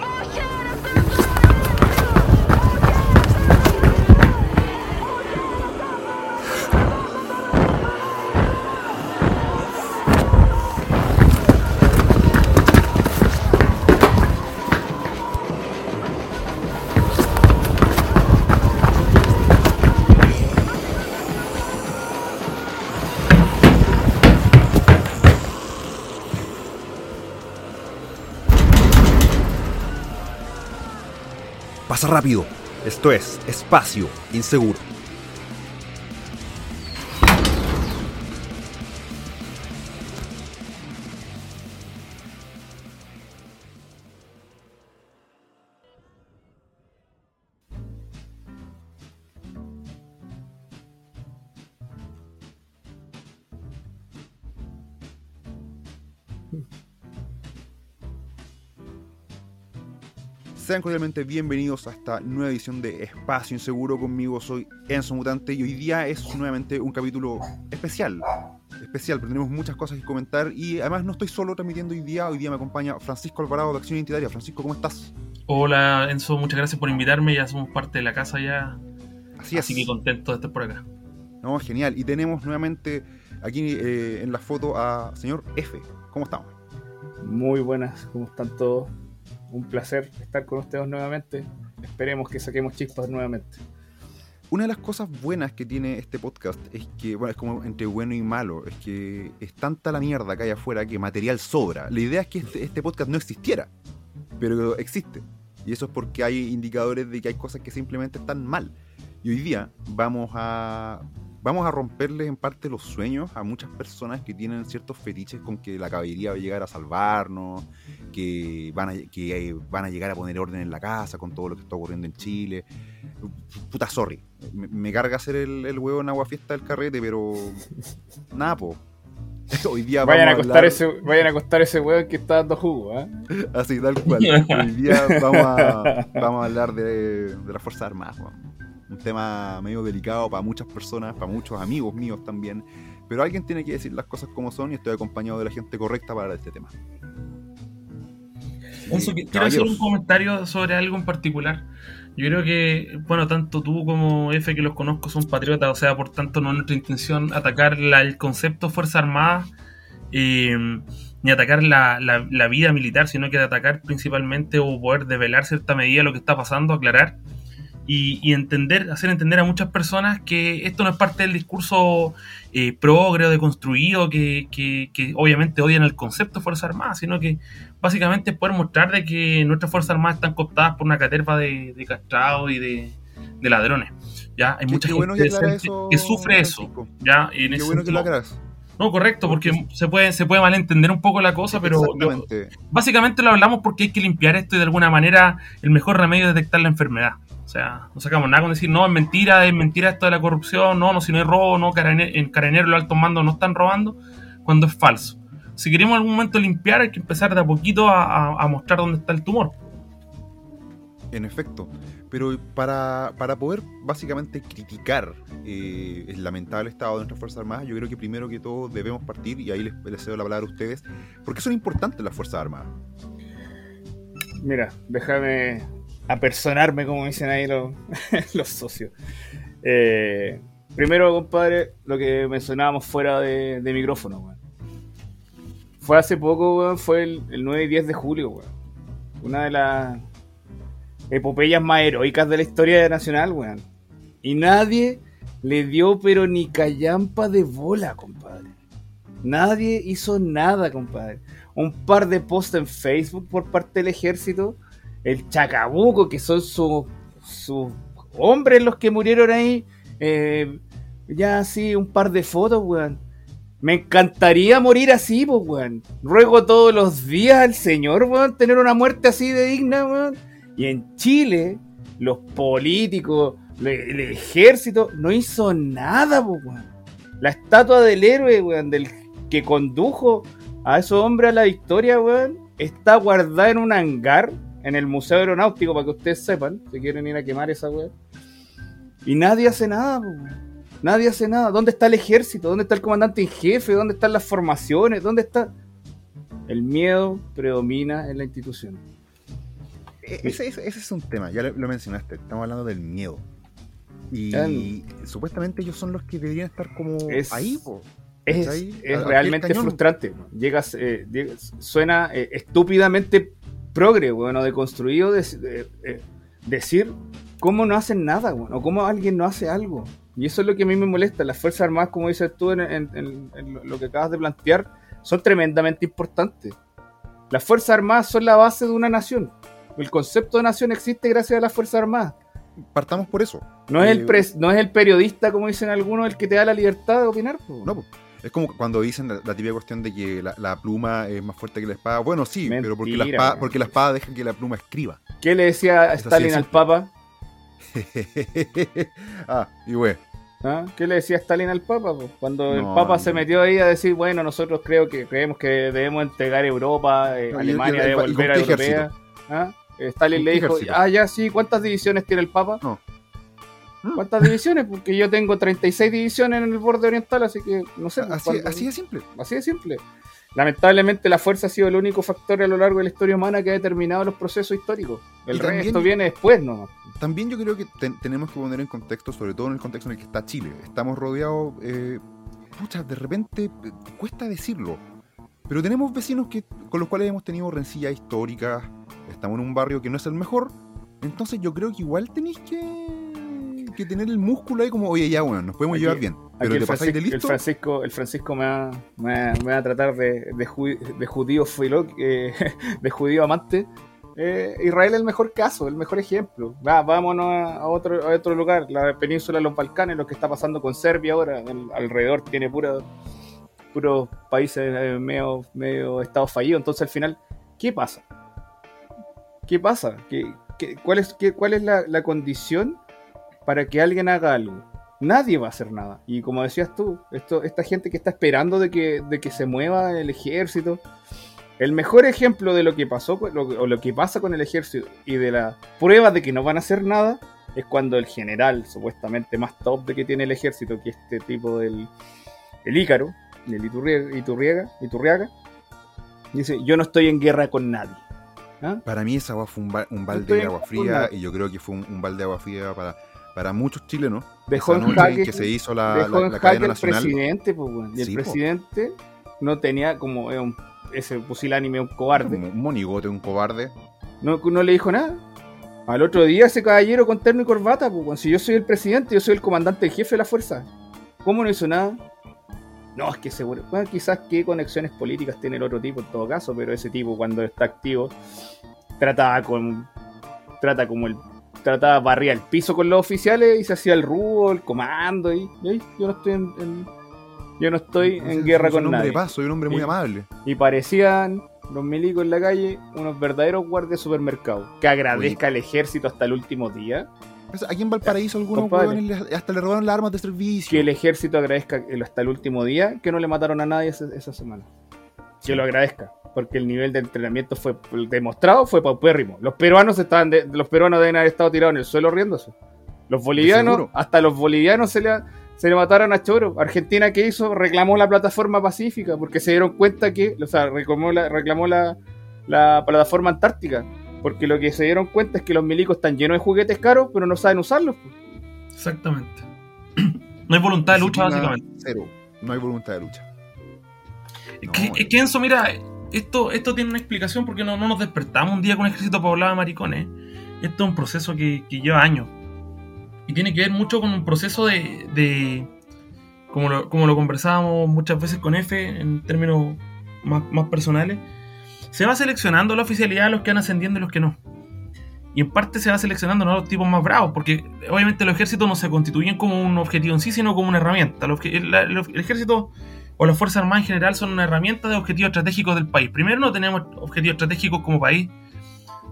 Pasa rápido. Esto es Espacio Inseguro. Sean cordialmente bienvenidos a esta nueva edición de Espacio Inseguro. Conmigo soy Enzo Mutante y hoy día es nuevamente un capítulo especial. Especial, pero tenemos muchas cosas que comentar y además no estoy solo transmitiendo hoy día. Hoy día me acompaña Francisco Alvarado de Acción Identitaria. Francisco, ¿cómo estás? Hola Enzo, muchas gracias por invitarme. Ya somos parte de la casa ya. Así es. Así que contento de estar por acá. No, genial. Y tenemos nuevamente aquí eh, en la foto a señor F. ¿Cómo estamos? Muy buenas, ¿cómo están todos? Un placer estar con ustedes nuevamente. Esperemos que saquemos chispas nuevamente. Una de las cosas buenas que tiene este podcast es que, bueno, es como entre bueno y malo, es que es tanta la mierda que hay afuera que material sobra. La idea es que este, este podcast no existiera, pero existe. Y eso es porque hay indicadores de que hay cosas que simplemente están mal. Y hoy día vamos a, vamos a romperles en parte los sueños a muchas personas que tienen ciertos fetiches con que la caballería va a llegar a salvarnos, que van a, que eh, van a llegar a poner orden en la casa con todo lo que está ocurriendo en Chile. Puta, sorry. Me, me carga hacer el, el huevo en agua fiesta del carrete, pero nada, po. Hoy día Vayan a, vamos acostar hablar- ese, vayan a acostar ese weón que está dando jugo, ¿ah? Así, tal cual. Hoy día vamos a, vamos a hablar de, de las Fuerzas Armadas. weón. Un tema medio delicado para muchas personas, para muchos amigos míos también. Pero alguien tiene que decir las cosas como son y estoy acompañado de la gente correcta para hablar de este tema. Enzo, quiero hacer un comentario sobre algo en particular. Yo creo que, bueno, tanto tú como F, que los conozco, son patriotas, o sea, por tanto, no es nuestra intención atacar la- el concepto Fuerza Armada eh, ni atacar la, la- la vida militar, sino que atacar principalmente o poder develar cierta medida lo que está pasando, aclarar y, y entender, hacer entender a muchas personas que esto no es parte del discurso eh, progre o deconstruido que, que, que obviamente odian el concepto Fuerza Armada, sino que básicamente es poder mostrar de que nuestras Fuerzas Armadas están cooptadas por una caterva de, de castrados y de, de ladrones. Ya, hay Qué- mucha qué gente bueno que eso, sufre eso. Ya, y en Qué ese bueno que lo sentido- aclaras. no, correcto, porque se puede, se puede malentender un poco la cosa, pero básicamente lo hablamos porque hay que limpiar esto y de alguna manera el mejor remedio es detectar la enfermedad. O sea, no sacamos nada con decir, no, es mentira, es mentira esto de la corrupción, no, no, si no hay robo, no, carane- en Carabineros los altos mandos no están robando, cuando es falso. Si queremos en algún momento limpiar, hay que empezar de a poquito a, a- a mostrar dónde está el tumor. En efecto. Pero para, para poder básicamente criticar eh, el lamentable estado de nuestras Fuerzas Armadas, yo creo que primero que todo debemos partir, y ahí les, les cedo la palabra a ustedes, porque son importantes las Fuerzas Armadas. Mira, déjame apersonarme, como dicen ahí los, los socios. Eh, primero, compadre, lo que mencionábamos fuera de, de micrófono, weón. Fue hace poco, weón, fue el, el 9 y 10 de julio, weón. Una de las epopeyas más heroicas de la historia nacional, weón. Y nadie le dio pero ni callampa de bola, compadre. Nadie hizo nada, compadre. Un par de posts en Facebook por parte del ejército. El chacabuco, que son sus sus hombres los que murieron ahí. Eh, ya así, un par de fotos, weón. Me encantaría morir así, pues, weón. Ruego todos los días al Señor, weón, tener una muerte así de digna, weón. Y en Chile, los políticos, el ejército, no hizo nada, pues, weón. La estatua del héroe, weón, del que condujo a esos hombres a la victoria, weón, está guardada en un hangar en el Museo Aeronáutico, para que ustedes sepan, si quieren ir a quemar esa weón. Y nadie hace nada, pues, weón. Nadie hace nada. ¿Dónde está el ejército? ¿Dónde está el comandante en jefe? ¿Dónde están las formaciones? ¿Dónde está? El miedo predomina en la institución. E- Ese, ese- ese es un tema, ya lo, lo mencionaste, estamos hablando del miedo. Y supuestamente ellos son los que deberían estar como Es- ahí, po. Es, realmente cañón. frustrante. Llegas, eh, llegas- suena eh, estúpidamente progre, bueno, de construido de- de- eh, decir cómo no hacen nada, bueno, o cómo alguien no hace algo. Y eso es lo que a mí me molesta. Las Fuerzas Armadas, como dices tú en, en- en- en lo que acabas de plantear, son tremendamente importantes. Las Fuerzas Armadas son la base de una nación. El concepto de nación existe gracias a las Fuerzas Armadas. Partamos por eso. No es, el Eh, pres- no es el periodista, como dicen algunos, el que te da la libertad de opinar. po. No, po. es como cuando dicen la, la típica cuestión de que la, la pluma es más fuerte que la espada. Bueno, sí, pero porque la, espada, porque la espada deja que la pluma escriba. ¿Qué le decía de Stalin al. Papa? ah, y güey. ¿Ah? ¿Qué le decía Stalin al Papa? Cuando el Papa no. se metió ahí a decir, bueno, nosotros creo que creemos que debemos entregar Europa, eh, No, Alemania y- debe y- volver a Europea. ¿Ah? Eh, Stalin ¿Con le dijo, ejército? ah, ya, sí, ¿cuántas divisiones tiene el Papa? No. Mm. ¿Cuántas divisiones? Porque yo tengo 36 divisiones en el borde oriental, así que no sé. pues, Así, así de simple. así de simple. Lamentablemente la fuerza ha sido el único factor a lo largo de la historia humana que ha determinado los procesos históricos. El también- resto viene después, ¿no? También yo creo que ten- tenemos que poner en contexto, sobre todo en el contexto en el que está Chile. Estamos rodeados, eh, pucha, de repente eh, cuesta decirlo, pero tenemos vecinos que, con los cuales hemos tenido rencillas históricas, estamos en un barrio que no es el mejor, entonces yo creo que igual tenéis que, que tener el músculo ahí como, oye, ya, bueno, nos podemos Aquí- llevar bien, pero el, te pasáis Francisco, el. Francisco, el Francisco me, va, me, va- me va a tratar de, de, ju- de judío filo, eh, de judío amante. Eh, Israel es el mejor caso, el mejor ejemplo. Va, vámonos a, a otro, a otro lugar, la península de los Balcanes, lo que está pasando con Serbia ahora. el- alrededor tiene pura, puros países eh, medio, medio estado fallido. Entonces al final, ¿qué pasa? ¿Qué pasa? ¿Qué, qué- cuál es, qué- cuál es la, la condición para que alguien haga algo? Nadie va a hacer nada. Y como decías tú, esto, esta gente que está esperando de que, de que se mueva el ejército. El mejor ejemplo de lo que pasó lo o lo que pasa con el ejército y de la prueba de que no van a hacer nada es cuando el general, supuestamente más top de que tiene el ejército, que este tipo del el Ícaro, del Iturriega, Iturriega, Iturriaga, dice, yo no estoy en guerra con nadie. ¿Ah? Para mí esa agua fue un, ba- un balde de agua fría y yo creo que fue un, un balde de agua fría para, para muchos chilenos. Dejó en jaque, que se hizo la, dejó la- la cadena al nacional. presidente, pues, weón. y el po. presidente no tenía como era un- ese pusilánime, un cobarde. Un monigote, un cobarde. No, no le dijo nada. Al otro día ese caballero con terno y corbata, pues, weón. si yo soy el presidente, yo soy el comandante en jefe de la fuerza. ¿Cómo no hizo nada? No, es que seguro. Bueno, quizás qué conexiones políticas tiene el otro tipo en todo caso, pero ese tipo cuando está activo trataba con. trata como el. Trataba barría el piso con los oficiales y se hacía el rubo, el comando y, y ahí, yo no estoy en, en- yo no estoy en guerra soy un con hombre nadie. de paz, soy un hombre muy amable. Y parecían los milicos en la calle unos verdaderos guardias de supermercado. Que agradezca al ejército hasta el último día. Pues, Aquí en Valparaíso algunos hasta le robaron las armas de servicio. Que el ejército agradezca hasta el último día que no le mataron a nadie esa, esa semana. Que lo agradezca. Porque el nivel de entrenamiento fue demostrado, fue paupérrimo. Los peruanos estaban de- los peruanos deben haber estado tirados en el suelo riéndose. Los bolivianos, hasta los bolivianos se le, se le mataron a Choro. Argentina, ¿qué hizo? Reclamó la plataforma pacífica porque se dieron cuenta que, o sea, reclamó la, reclamó la, la plataforma antártica. Porque lo que se dieron cuenta es que los milicos están llenos de juguetes caros, pero no saben usarlos. pues. Exactamente. No hay voluntad de lucha, básicamente. Cero. No hay voluntad de lucha. Es No, que, es que Enzo, mira, esto, esto tiene una explicación porque no, no nos despertamos un día con un ejército poblado de maricones. Esto es un proceso que, que lleva años. Y tiene que ver mucho con un proceso de. de- como, lo, como lo conversábamos muchas veces con F en términos más, más personales. Se va seleccionando la oficialidad de los que van ascendiendo y los que no. Y en parte se va seleccionando ¿no? los tipos más bravos, porque obviamente los ejércitos no se constituyen como un objetivo en sí, sino como una herramienta. El ejército o las Fuerzas Armadas en general son una herramienta de objetivos estratégicos del país. Primero, no tenemos objetivos estratégicos como país,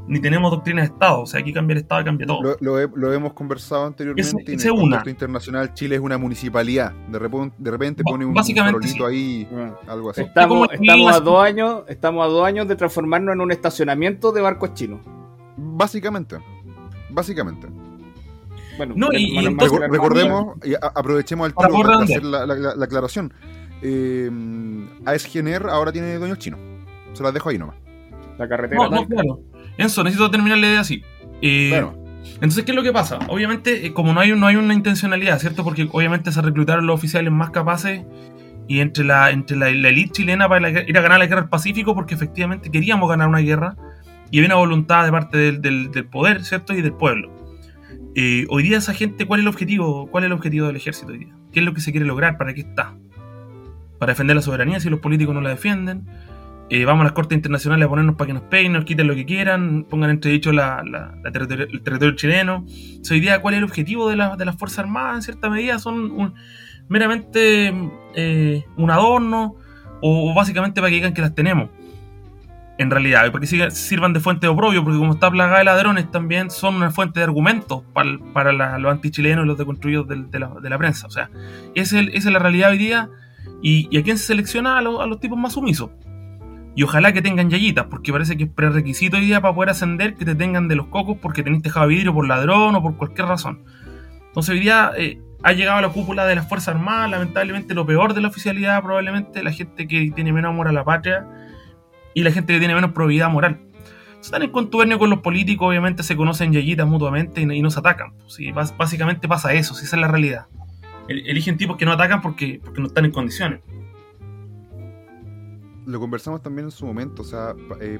ni tenemos doctrina de Estado. O sea, aquí cambia el Estado, cambia todo. Lo, lo he- lo hemos conversado anteriormente. Ese- en el una. contexto internacional, Chile es una municipalidad. De repente, de repente pone un, un básicamente farolito ahí, Bueno. algo así. Estamos, el a dos años, estamos a dos años de transformarnos en un estacionamiento de barcos chinos. Básicamente. Básicamente. Bueno, No, y- entonces- recordemos y a- aprovechemos Para poder de redondear. hacer la, la- la aclaración. Eh, ASGNR ahora tiene dueños chinos. Se las dejo ahí nomás. la carretera. No, no, claro. Enzo, necesito terminar la idea así. Eh, Bueno, Entonces, ¿qué es lo que pasa? Obviamente, eh, como no hay, no hay una intencionalidad, ¿cierto? Porque obviamente se reclutaron los oficiales más capaces y entre la, entre la, la elite chilena para la- ir a ganar la guerra del Pacífico, porque efectivamente queríamos ganar una guerra y había una voluntad de parte del, del- del poder, ¿cierto? Y del pueblo. Eh, hoy día esa gente, ¿cuál es el objetivo? ¿Cuál es el objetivo del ejército hoy día? ¿Qué es lo que se quiere lograr? ¿Para qué está? Para defender la soberanía si los políticos no la defienden. Eh, vamos a las cortes internacionales a ponernos para que nos peguen, nos quiten lo que quieran, pongan entredicho la, la- la territori- el territorio chileno. O sea, hoy día, ¿cuál es el objetivo de, la- de las Fuerzas Armadas? En cierta medida son un- meramente eh, un adorno o, básicamente para que digan que las tenemos. En realidad, y para que sigan- sirvan de fuente de oprobio, porque como está plagada de ladrones, también son una fuente de argumentos para, para los antichilenos y los deconstruidos de, la, de la prensa. O sea, es, el- esa es la realidad hoy día. Y, a quién se selecciona a, los- tipos más sumisos. Y ojalá que tengan yayitas, porque parece que es prerequisito hoy día para poder ascender que te tengan de los cocos porque tenés tejado vidrio por ladrón o por cualquier razón. Entonces hoy día eh, ha llegado a la cúpula de las Fuerzas Armadas, lamentablemente lo peor de la oficialidad, probablemente la gente que tiene menos amor a la patria y la gente que tiene menos probidad moral. Están en contubernio con los políticos, obviamente se conocen yayitas mutuamente y, no- se atacan. Pues, básicamente pasa eso, si esa es la realidad. El- Eligen tipos que no atacan porque, porque no están en condiciones. lo conversamos también en su momento. O sea, eh,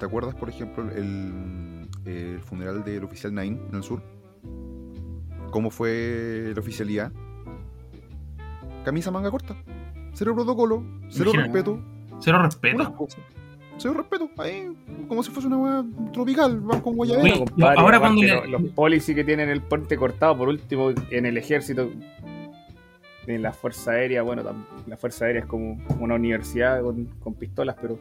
¿te acuerdas, por ejemplo, el, el funeral del oficial Nain en el sur? ¿Cómo fue la oficialidad? Camisa manga corta. Cero protocolo, cero Imagina. respeto. Cero Unas respeto. cosas. Cero respeto. Ahí, como si fuese una hueá tropical. Van con guayabera. Oye, Bueno, compadre, ahora cuando le- lo- los policías que tienen el puente cortado, por último, en el ejército, en la Fuerza Aérea, bueno, la Fuerza Aérea es como una universidad con, con pistolas, pero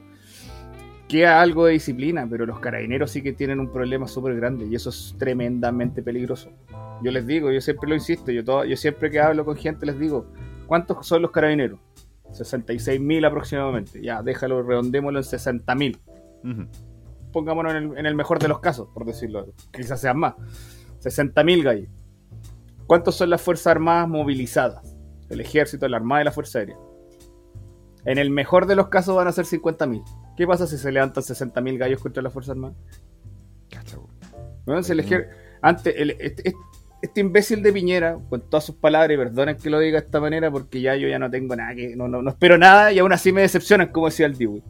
queda algo de disciplina, pero los carabineros sí que tienen un problema súper grande y eso es tremendamente peligroso. Yo les digo, yo siempre lo insisto, yo, todo, yo siempre que hablo con gente les digo, ¿cuántos son los carabineros? 66.000 aproximadamente. Ya, déjalo, redondémoslo en 60.000 Ujú. pongámonos en el, en el mejor de los casos, por decirlo, quizás sean más. 60.000 gallos. ¿Cuántos son las Fuerzas Armadas movilizadas? El Ejército, la Armada y la Fuerza Aérea. En el mejor de los casos van a ser 50.000. ¿Qué pasa si se levantan 60.000 gallos contra la Fuerza Armada? Bueno, ejer- Antes, el- este, este- este imbécil de Piñera, con todas sus palabras, y perdonen que lo diga de esta manera, porque ya yo ya no tengo nada que. No, no, no espero nada y aún así me decepcionan, como decía el Dewey.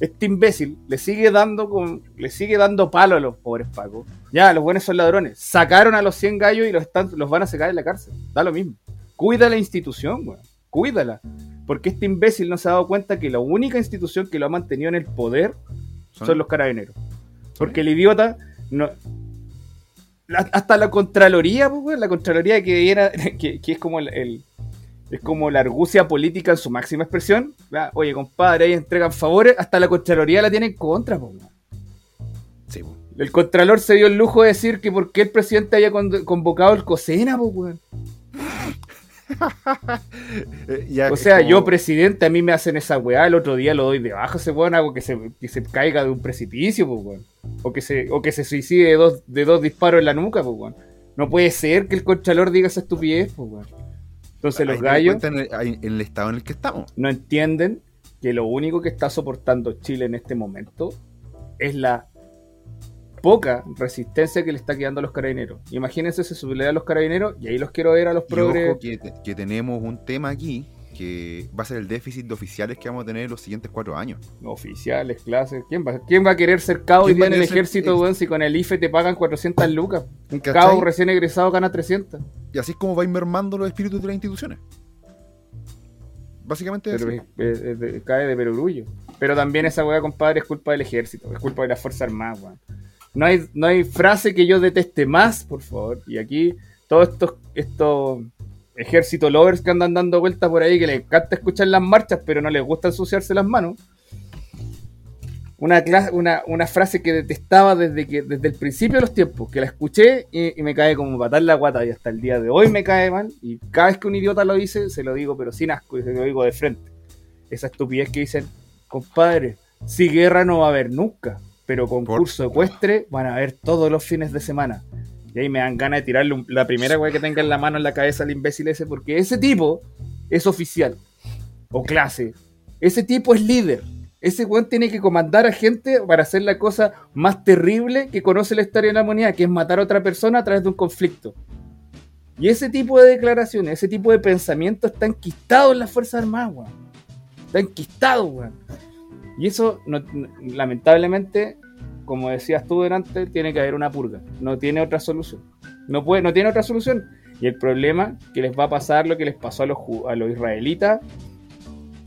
Este imbécil le sigue dando con, le sigue dando palo a los pobres pacos. Ya, los buenos son ladrones. Sacaron a los 100 gallos y los, están, los van a sacar en la cárcel. Da lo mismo. Cuida la institución, weón. Cuídala. Porque este imbécil no se ha dado cuenta que la única institución que lo ha mantenido en el poder son los carabineros. Porque el idiota no. hasta la Contraloría, pues, weón, la Contraloría que era. Que, que es como el, el- Es como la argucia política en su máxima expresión. ¿verdad? Oye, compadre, ahí entregan favores. Hasta la Contraloría la tiene en contra, pues, weón. Sí, po. El Contralor se dio el lujo de decir que por qué el presidente había con- convocado el COSENA, pues, weón. ya O sea, como- yo presidente, a mí me hacen esa weá, el otro día lo doy de baja ese weón, hago que se, que se caiga de un precipicio, pues weón. O que se, o que se suicide de dos, de dos disparos en la nuca, pues weón. No puede ser que el Contralor diga esa estupidez, pues weón. Entonces los ahí gallos En el, en el estado en el que estamos. no entienden que lo único que está soportando Chile en este momento es la poca resistencia que le está quedando a los carabineros. Imagínense si se subleva a los carabineros y ahí los quiero ver a los Y progres. ojo que, que tenemos un tema aquí que va a ser el déficit de oficiales que vamos a tener los siguientes cuatro años. Oficiales, clases. ¿Quién va, ¿Quién va a querer ser cabo hoy ¿Quién día va en el ejército, weón? Si con el IFE te pagan 400 lucas. Un cabo recién egresado gana 300. Y así es como va a ir mermando los espíritus de las instituciones. Básicamente Pero así. es- es- es de- cae de perogrullo. Pero también esa weá, compadre, es culpa del ejército. Es culpa de las Fuerzas Armadas, weón. No hay, no hay frase que yo deteste más, por favor. Y aquí, todos estos, estos ejército lovers que andan dando vueltas por ahí, que les encanta escuchar las marchas, pero no les gusta ensuciarse las manos. Una, frase que detestaba desde, que, desde el principio de los tiempos, que la escuché y, y me cae como patar la guata y hasta el día de hoy me cae mal. Y cada vez que un idiota lo dice, se lo digo, pero sin asco, y se lo digo de frente. Esa estupidez que dicen, compadre, si guerra no va a haber nunca, pero concurso ecuestre van a haber todos los fines de semana. Y ahí me dan ganas de tirarle un- la primera weá que tenga en la mano en la cabeza al imbécil ese, porque ese tipo es oficial o clase. Ese tipo es líder. Ese weón tiene que comandar a gente para hacer la cosa más terrible que conoce la historia de la humanidad, que es matar a otra persona a través de un conflicto. Y ese tipo de declaraciones, ese tipo de pensamiento está enquistado en las Fuerzas Armadas, weón. Está enquistado, weón. Y eso, lamentablemente, como decías tú delante, tiene que haber una purga. No tiene otra solución. No, puede, no tiene otra solución. Y el problema que les va a pasar lo que les pasó a los, israelitas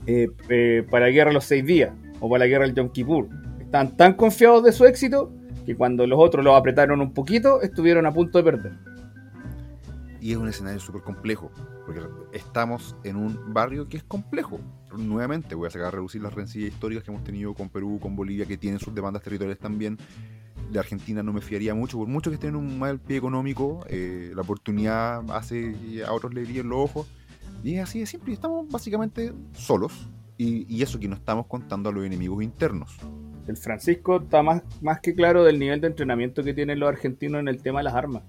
eh, eh, para la guerra de los seis días o para la guerra del Yom Kippur. Estaban tan confiados de su éxito que cuando los otros los apretaron un poquito, estuvieron a punto de perder. Y es un escenario súper complejo, porque estamos en un barrio que es complejo. Nuevamente voy a sacar a reducir las rencillas históricas que hemos tenido con Perú, con Bolivia, que tienen sus demandas territoriales también. De Argentina no me fiaría mucho, por mucho que estén en un mal pie económico, eh, la oportunidad hace a otros le brillen los ojos. Y es así de simple, estamos básicamente solos, y, eso que no estamos contando a los enemigos internos. El Francisco está más, más que claro del nivel de entrenamiento que tienen los argentinos en el tema de las armas.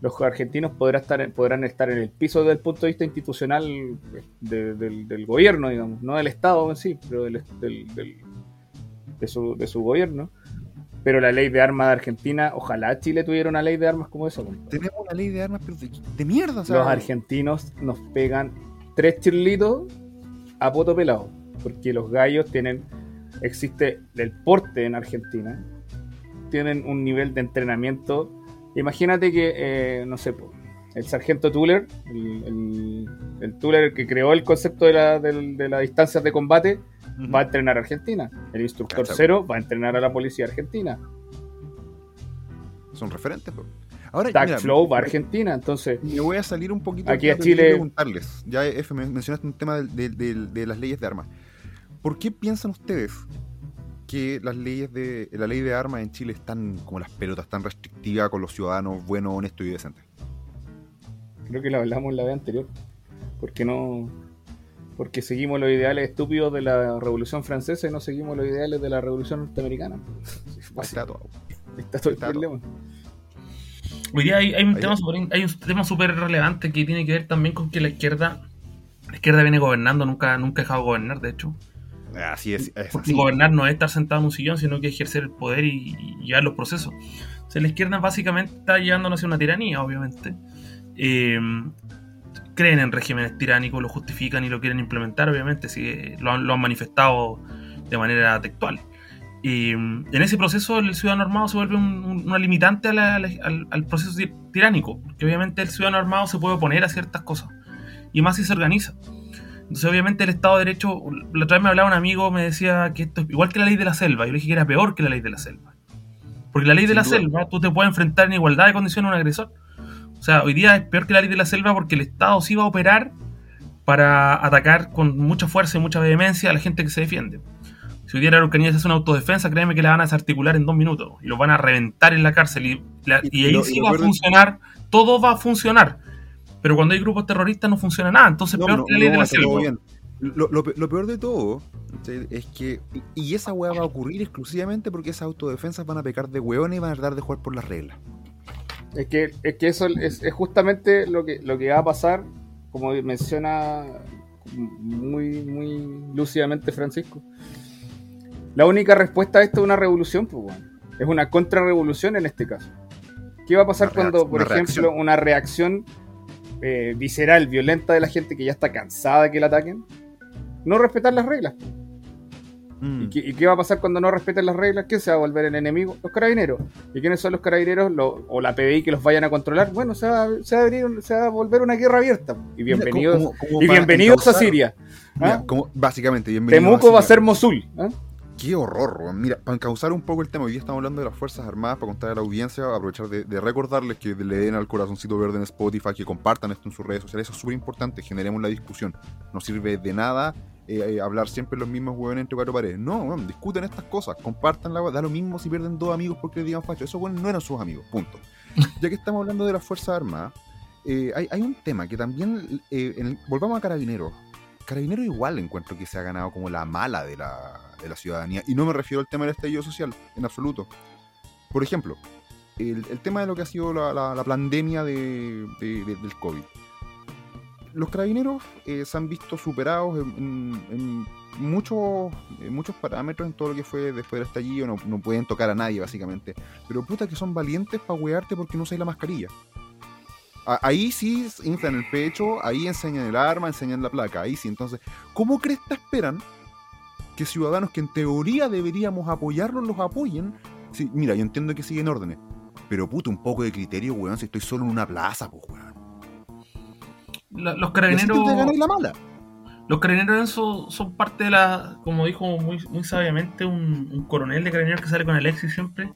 Los argentinos podrán estar, podrán estar en el piso desde el punto de vista institucional del, gobierno, digamos, no del Estado en sí, pero del, de, su, de su gobierno. Pero la ley de armas de Argentina, ojalá Chile tuviera una ley de armas como esa. Tenemos una ley de armas, pero de, mierda. Los argentinos nos pegan tres chirlitos a poto pelado porque los gallos tienen, existe el porte en Argentina, tienen un nivel de entrenamiento. Imagínate que, eh, no sé, el sargento Tuller, el, el, Tuller que creó el concepto de, la, de, las distancias de combate, va a entrenar a Argentina. El instructor cero va a entrenar a la policía argentina. Son referentes, Ahora, Dark Flow va a Argentina, entonces. Me voy a salir un poquito aquí a Chile. preguntarles. Ya, F, mencionaste un tema de, las leyes de armas. ¿Por qué piensan ustedes que las leyes de la ley de armas en Chile están como las pelotas, tan restrictivas con los ciudadanos buenos, honestos y decentes? Creo que lo hablamos en la vez anterior. ¿Por no? Porque seguimos los ideales estúpidos de la Revolución Francesa y no seguimos los ideales de la Revolución Norteamericana. está todo. Está todo el problema. Hoy día hay, un tema super, hay un tema súper relevante que tiene que ver también con que la izquierda la izquierda viene gobernando, nunca, nunca ha dejado de gobernar, de hecho. Así es. Gobernar no es estar sentado en un sillón, sino que ejercer el poder y, llevar los procesos. O sea, la izquierda básicamente está llevándonos a una tiranía, obviamente. Eh, creen en regímenes tiránicos, lo justifican y lo quieren implementar, obviamente, si lo han, manifestado de manera textual. Y en ese proceso el ciudadano armado se vuelve una limitante al, proceso tiránico, que obviamente el ciudadano armado se puede oponer a ciertas cosas, y más si se organiza. Entonces, obviamente, el Estado de Derecho, la otra vez me hablaba un amigo, me decía que esto es igual que la ley de la selva. Yo le dije que era peor que la ley de la selva. Porque la ley de la selva, tú te puedes enfrentar en igualdad de condiciones a un agresor. O sea, hoy día es peor que la ley de la selva porque el Estado sí va a operar para atacar con mucha fuerza y mucha vehemencia a la gente que se defiende. Si hoy día la Araucanía se hace una autodefensa, créeme que la van a desarticular en dos minutos y lo van a reventar en la cárcel. Y, ahí sí va a funcionar, todo va a funcionar pero cuando hay grupos terroristas no funciona nada, entonces peor que la ley de la selva. Lo, peor de todo es que, y esa hueá va a ocurrir exclusivamente porque esas autodefensas van a pecar de hueones y van a tratar de jugar por las reglas. Es que, es que eso es, justamente lo que, lo que va a pasar, como menciona muy, muy lúcidamente Francisco. La única respuesta a esto es una revolución, pues bueno, es una contrarrevolución en este caso. ¿Qué va a pasar cuando, por ejemplo, una reacción eh, visceral, violenta de la gente que ya está cansada de que la ataquen, no respetar las reglas. Mm. ¿Y, qué, va a pasar cuando no respeten las reglas? ¿Quién se va a volver el enemigo? Los carabineros. ¿Y quiénes son los carabineros? o la PDI que los vayan a controlar. Bueno, se va, se va, a, volver una guerra abierta. Y bienvenidos, y bienvenidos a Siria. ¿Ah? básicamente, bienvenidos Temuco va a ser Mosul. ¿ah? Qué horror, Mira, para causar un poco el tema, hoy día estamos hablando de las Fuerzas Armadas, para contar a la audiencia, aprovechar de, recordarles que le den al corazoncito verde en Spotify, que compartan esto en sus redes sociales, eso es súper importante, generemos la discusión. No sirve de nada eh, eh, hablar siempre los mismos huevones entre cuatro paredes. No, discuten estas cosas, compartan la da lo mismo si pierden dos amigos porque les digan facho. Esos huevones no eran sus amigos, punto. ya que estamos hablando de las Fuerzas Armadas, eh, hay, un tema que también, volvamos a Carabineros. Carabineros igual encuentro que se ha ganado como la mala de la de la ciudadanía. Y no me refiero al tema del estallido social, en absoluto. Por ejemplo, el, tema de lo que ha sido la, la, pandemia de, del COVID. los carabineros eh, se han visto superados en muchos, en muchos parámetros en todo lo que fue después del estallido. No, no pueden tocar a nadie, básicamente. Pero puta que son valientes para wearte porque no usáis la mascarilla. Ahí sí inflan el pecho, ahí enseñan el arma, enseñan la placa, ahí sí. Entonces, ¿cómo crees que esperan que ciudadanos que en teoría deberíamos apoyarlos los apoyen? Sí, mira, yo entiendo que siguen órdenes, pero puta, un poco de criterio, weón, si estoy solo en una plaza, pues, weón. La- los Y carabineros. te ganáis la mala. Los carabineros son parte de la, como dijo muy, muy sabiamente un, un coronel de carabineros que sale con Alexis siempre,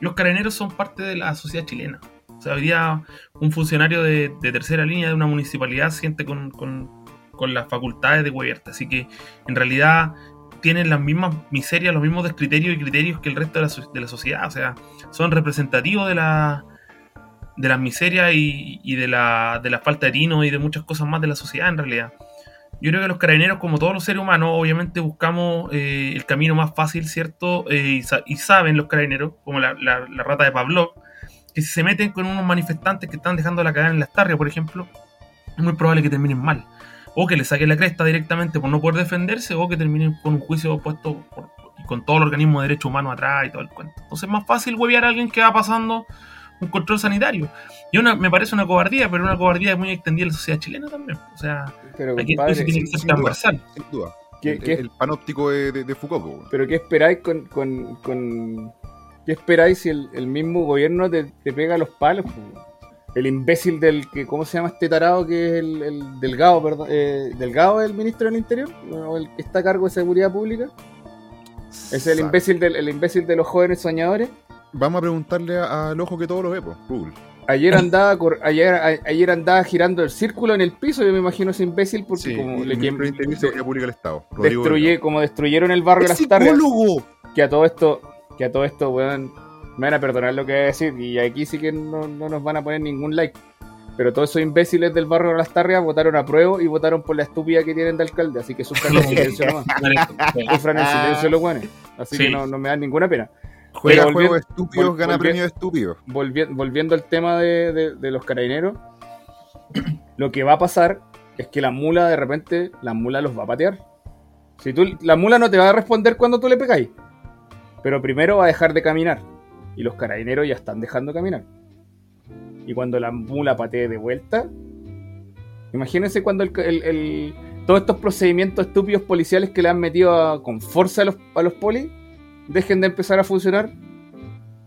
los carabineros son parte de la sociedad chilena. O sea, hoy día un funcionario de, de tercera línea de una municipalidad siente con, con- con las facultades de gobierno. Así que en realidad tienen las mismas miserias, los mismos descriterios y criterios que el resto de la, de la sociedad. O sea, son representativos de la de las miserias y, y de, la, de la falta de tino y de muchas cosas más de la sociedad en realidad. Yo creo que los carabineros, como todos los seres humanos, obviamente buscamos eh, el camino más fácil, ¿cierto? Eh, y, y saben los carabineros, como la, la- la rata de Pavlov, que si se meten con unos manifestantes que están dejando la cadena en las tarrias, por ejemplo, es muy probable que terminen mal. O que le saquen la cresta directamente por no poder defenderse, o que terminen con un juicio puesto por- y con todo el organismo de derechos humanos atrás y todo el cuento. Entonces es más fácil huevear a alguien que va pasando un control sanitario. Y una, me parece una cobardía, pero una cobardía muy extendida en la sociedad chilena también. O sea, Pero, aquí compadre, eso tiene que ser sin duda. transversal. Sin duda. ¿qué, el, qué- el panóptico de, de- de Foucault, pero ¿qué esperáis con, con, con- ¿Qué esperáis si el, el mismo gobierno te, te pega los palos? El imbécil del que, ¿cómo se llama este tarado que es el, el Delgado, perdón? eh, ¿Delgado es el ministro del Interior? ¿O el que está a cargo de seguridad pública? Es el imbécil del, el imbécil de los jóvenes soñadores. Vamos a preguntarle al ojo que todo lo ve, Google. Ayer andaba, ayer, a- ayer andaba girando el círculo en el piso, yo me imagino ese imbécil porque Sí, como le y de- Seguridad Pública del Estado. Destruye, como destruyeron el barrio de ¡Es las tardes. psicólogo! que a todo esto, que a todo esto, weón, me van a perdonar lo que voy a decir, y aquí sí que no, no nos van a poner ningún like. Pero todos esos imbéciles del barrio de las Tarrias votaron a prueba y votaron por la estúpida que tienen de alcalde, así que sufran en silencio nomás. Sufran en silencio los weones. Así Sí. que no, no me dan ninguna pena. Juega Pero juegos estúpidos, vol- gana premios estúpidos. Volvi- volviendo al tema de, de- de los carabineros, lo que va a pasar es que la mula de repente, la mula los va a patear. Si tú, la mula no te va a responder cuando tú le pegáis, pero primero va a dejar de caminar. Y los carabineros ya están dejando caminar. Y cuando la mula patee de vuelta, imagínense cuando el, el- todos estos procedimientos estúpidos policiales que le han metido con fuerza a los, a los polis dejen de empezar a funcionar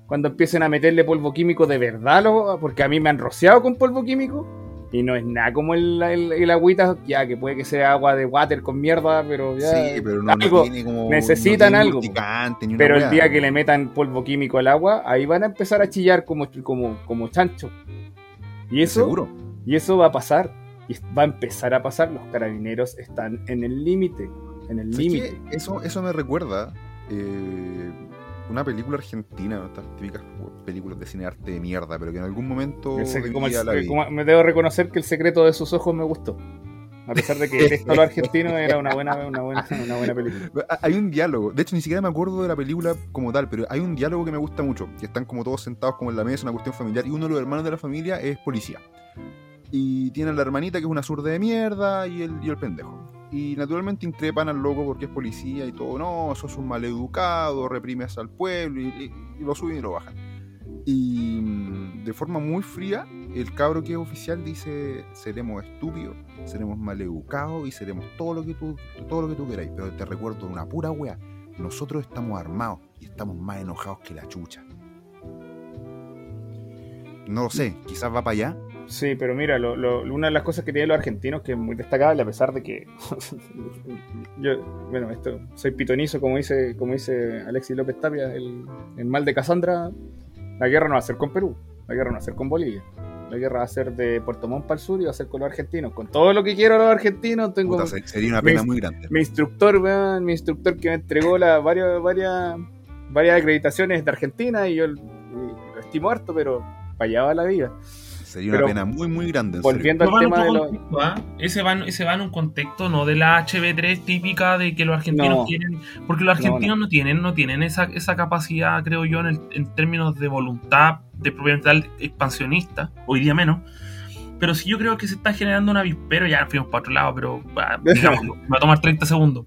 cuando empiecen a meterle polvo químico de verdad, porque a mí me han rociado con polvo químico y no es nada como el, el, el agüita, ya que puede que sea agua de water con mierda, pero ya. Sí, pero no, no algo, tiene como. necesitan no tiene algo, ni pero el día que le metan polvo químico al agua, ahí van a empezar a chillar como, como, como chancho. Y eso, Seguro. y eso va a pasar. Y va a empezar a pasar. Los carabineros están en el límite. En el ¿Sabes límite. Eso, eso me recuerda eh, una película argentina, ¿no? estas típicas películas de cine arte de mierda, pero que en algún momento El como el- la como- me debo reconocer que el secreto de sus ojos me gustó. A pesar de que detesto a los argentinos, era una buena, una buena, una buena película. Hay un diálogo, de hecho ni siquiera me acuerdo de la película como tal, pero hay un diálogo que me gusta mucho, que están como todos sentados como en la mesa, una cuestión familiar, y uno de los hermanos de la familia es policía. Y tiene a la hermanita que es una zurda de mierda y el, y el pendejo. Y naturalmente increpan al loco porque es policía y todo, no, sos un maleducado, reprimes al pueblo y, lo suben y lo bajan. Y mm, de forma muy fría, el cabro que es oficial dice, seremos estúpidos, seremos maleducados y seremos todo lo que tú, todo lo que tú queráis. Pero te recuerdo una pura wea, nosotros estamos armados y estamos más enojados que la chucha. No lo sé, quizás va para allá. Sí, pero mira, lo- lo- una de las cosas que tienen los argentinos que es muy destacable, a pesar de que yo, bueno, esto soy pitonizo, como dice, como dice Alexis López Tapia, el, el mal de Cassandra, la guerra no va a ser con Perú, la guerra no va a ser con Bolivia. La guerra va a ser de Puerto Montt para el sur y va a ser con los argentinos. Con todo lo que quiero a los argentinos, tengo Puta, sería una pena muy grande. mi instructor, mi instructor que me entregó la, varias, varias, varias acreditaciones de Argentina y yo y lo estimo harto, pero para allá va la vida. Sería pero una pena muy, muy grande. Volviendo al tema de los... contexto, ¿ah? ese, va, en- ese va en un contexto no de la HB3 típica de que los argentinos No. quieren, porque los No, argentinos no, tienen, no tienen esa, esa capacidad, creo yo, en, el- en términos de voluntad de propiedad expansionista, hoy día menos, pero sí yo creo que se está generando un avispero, ya fuimos para otro lado, pero ah, digámoslo, me va a tomar 30 segundos.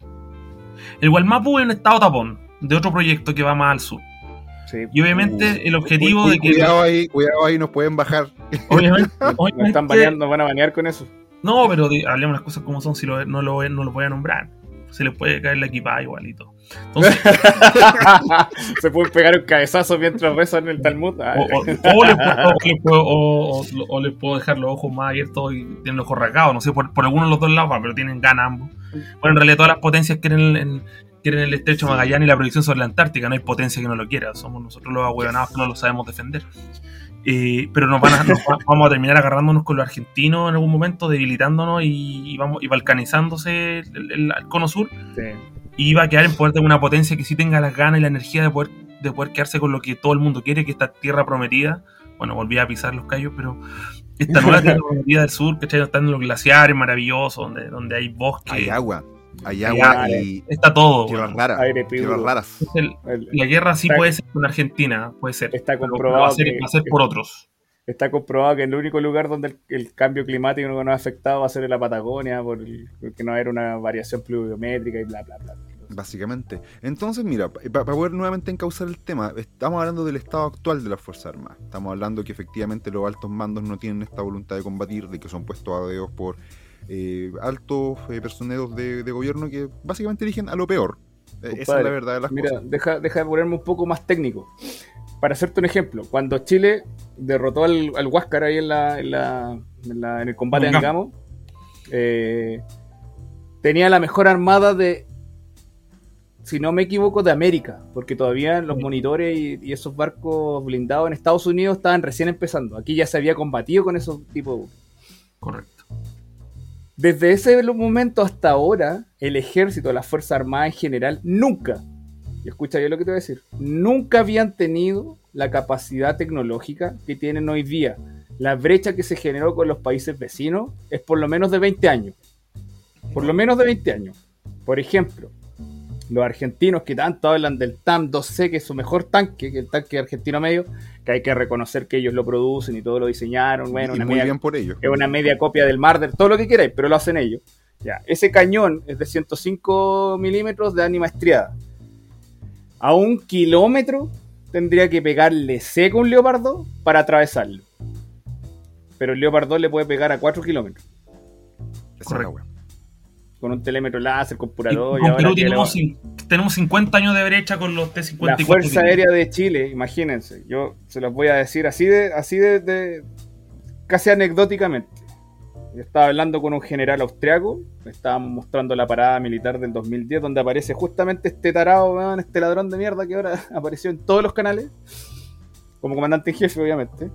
El Gualmapu es un estado tapón de otro proyecto que va más al sur. Sí. Y obviamente el objetivo Uy, de que... Cuidado ahí, cuidado ahí, nos pueden bajar. Obviamente, Nos obviamente- están nos van a banear con eso. No, pero di- hablemos las cosas como son, si lo, no, lo, no lo voy a nombrar. Se les puede caer la equipada igualito. Entonces, Se pueden pegar un cabezazo mientras rezan el Talmud. O, o- o les puedo, o les puedo- o- o- o les puedo dejar los ojos más abiertos y tienen los ojos rasgados. No sé, por, por alguno de los dos lados, pero tienen ganas ambos. Bueno, en realidad todas las potencias quieren el, en- quieren el estrecho Magallanes y la proyección sobre la Antártica. No hay potencia que no lo quiera. Somos nosotros los ahueonados que no lo sabemos defender. Eh, pero nos van a, nos va- vamos a terminar agarrándonos con los argentinos en algún momento, debilitándonos y, y vamos, y balcanizándose el, el- el cono sur. sí. Y va a quedar en poder de una potencia que sí tenga las ganas y la energía de poder, de poder quedarse con lo que todo el mundo quiere, que esta tierra prometida. Bueno, volví a pisar los callos, pero esta nueva tierra prometida del sur, que están en los glaciares maravillosos, donde, donde hay bosque, Hay agua. Hay agua agua, y está todo. tierras bueno. raras. Aire Tierras raras. Es el- El- la guerra sí Está- puede ser con Argentina, puede ser. Está comprobado va a ser, que- va a ser por otros. Está comprobado que el único lugar donde el, el cambio climático no nos ha afectado va a ser en la Patagonia, por el- porque no va a haber una variación pluviométrica y bla, bla, bla. Básicamente. Entonces, mira, para poder nuevamente encauzar el tema, estamos hablando del estado actual de las Fuerzas Armadas. Estamos hablando que efectivamente los altos mandos no tienen esta voluntad de combatir, de que son puestos a dedos por eh, altos eh, personeros de, de gobierno que básicamente eligen a lo peor. Eh, esa es la verdad de las Mira, cosas. deja, deja de ponerme un poco más técnico. Para hacerte un ejemplo, cuando Chile derrotó al, al Huáscar ahí en, la, en, la- en la- en el combate de Angamo. Eh, tenía la mejor armada de, si no me equivoco, de América, porque todavía los monitores y, y esos barcos blindados en Estados Unidos estaban recién empezando. Aquí ya se había combatido con esos tipos de buques. Correcto. Desde ese momento hasta ahora, el ejército, las Fuerzas Armadas en general, nunca, y escucha bien lo que te voy a decir, nunca habían tenido la capacidad tecnológica que tienen hoy día. La brecha que se generó con los países vecinos es por lo menos de 20 años. Por lo menos de 20 años. Por ejemplo, los argentinos que tanto hablan del TAM 2C, que es su mejor tanque, que el tanque argentino medio, que hay que reconocer que ellos lo producen y todo lo diseñaron. Bueno, y una muy media- bien por ello. es una media copia del Marder, todo lo que queráis, pero lo hacen ellos. Ya, ese cañón es de 105 milímetros de ánima estriada. A un kilómetro tendría que pegarle seco un leopardo para atravesarlo. Pero el leopardo le puede pegar a 4 kilómetros. Esa es la correcto. Con un telémetro láser, con Y purador. y con ahora tenemos, tenemos 50 años de brecha con los T-54. La Fuerza Aérea de Chile, imagínense, yo se los voy a decir así de, así de, de- casi anecdóticamente. Yo estaba hablando con un general austriaco, me estábamos mostrando la parada militar del 2010, donde aparece justamente este tarado, weón, este ladrón de mierda que ahora apareció en todos los canales, como comandante en jefe, obviamente.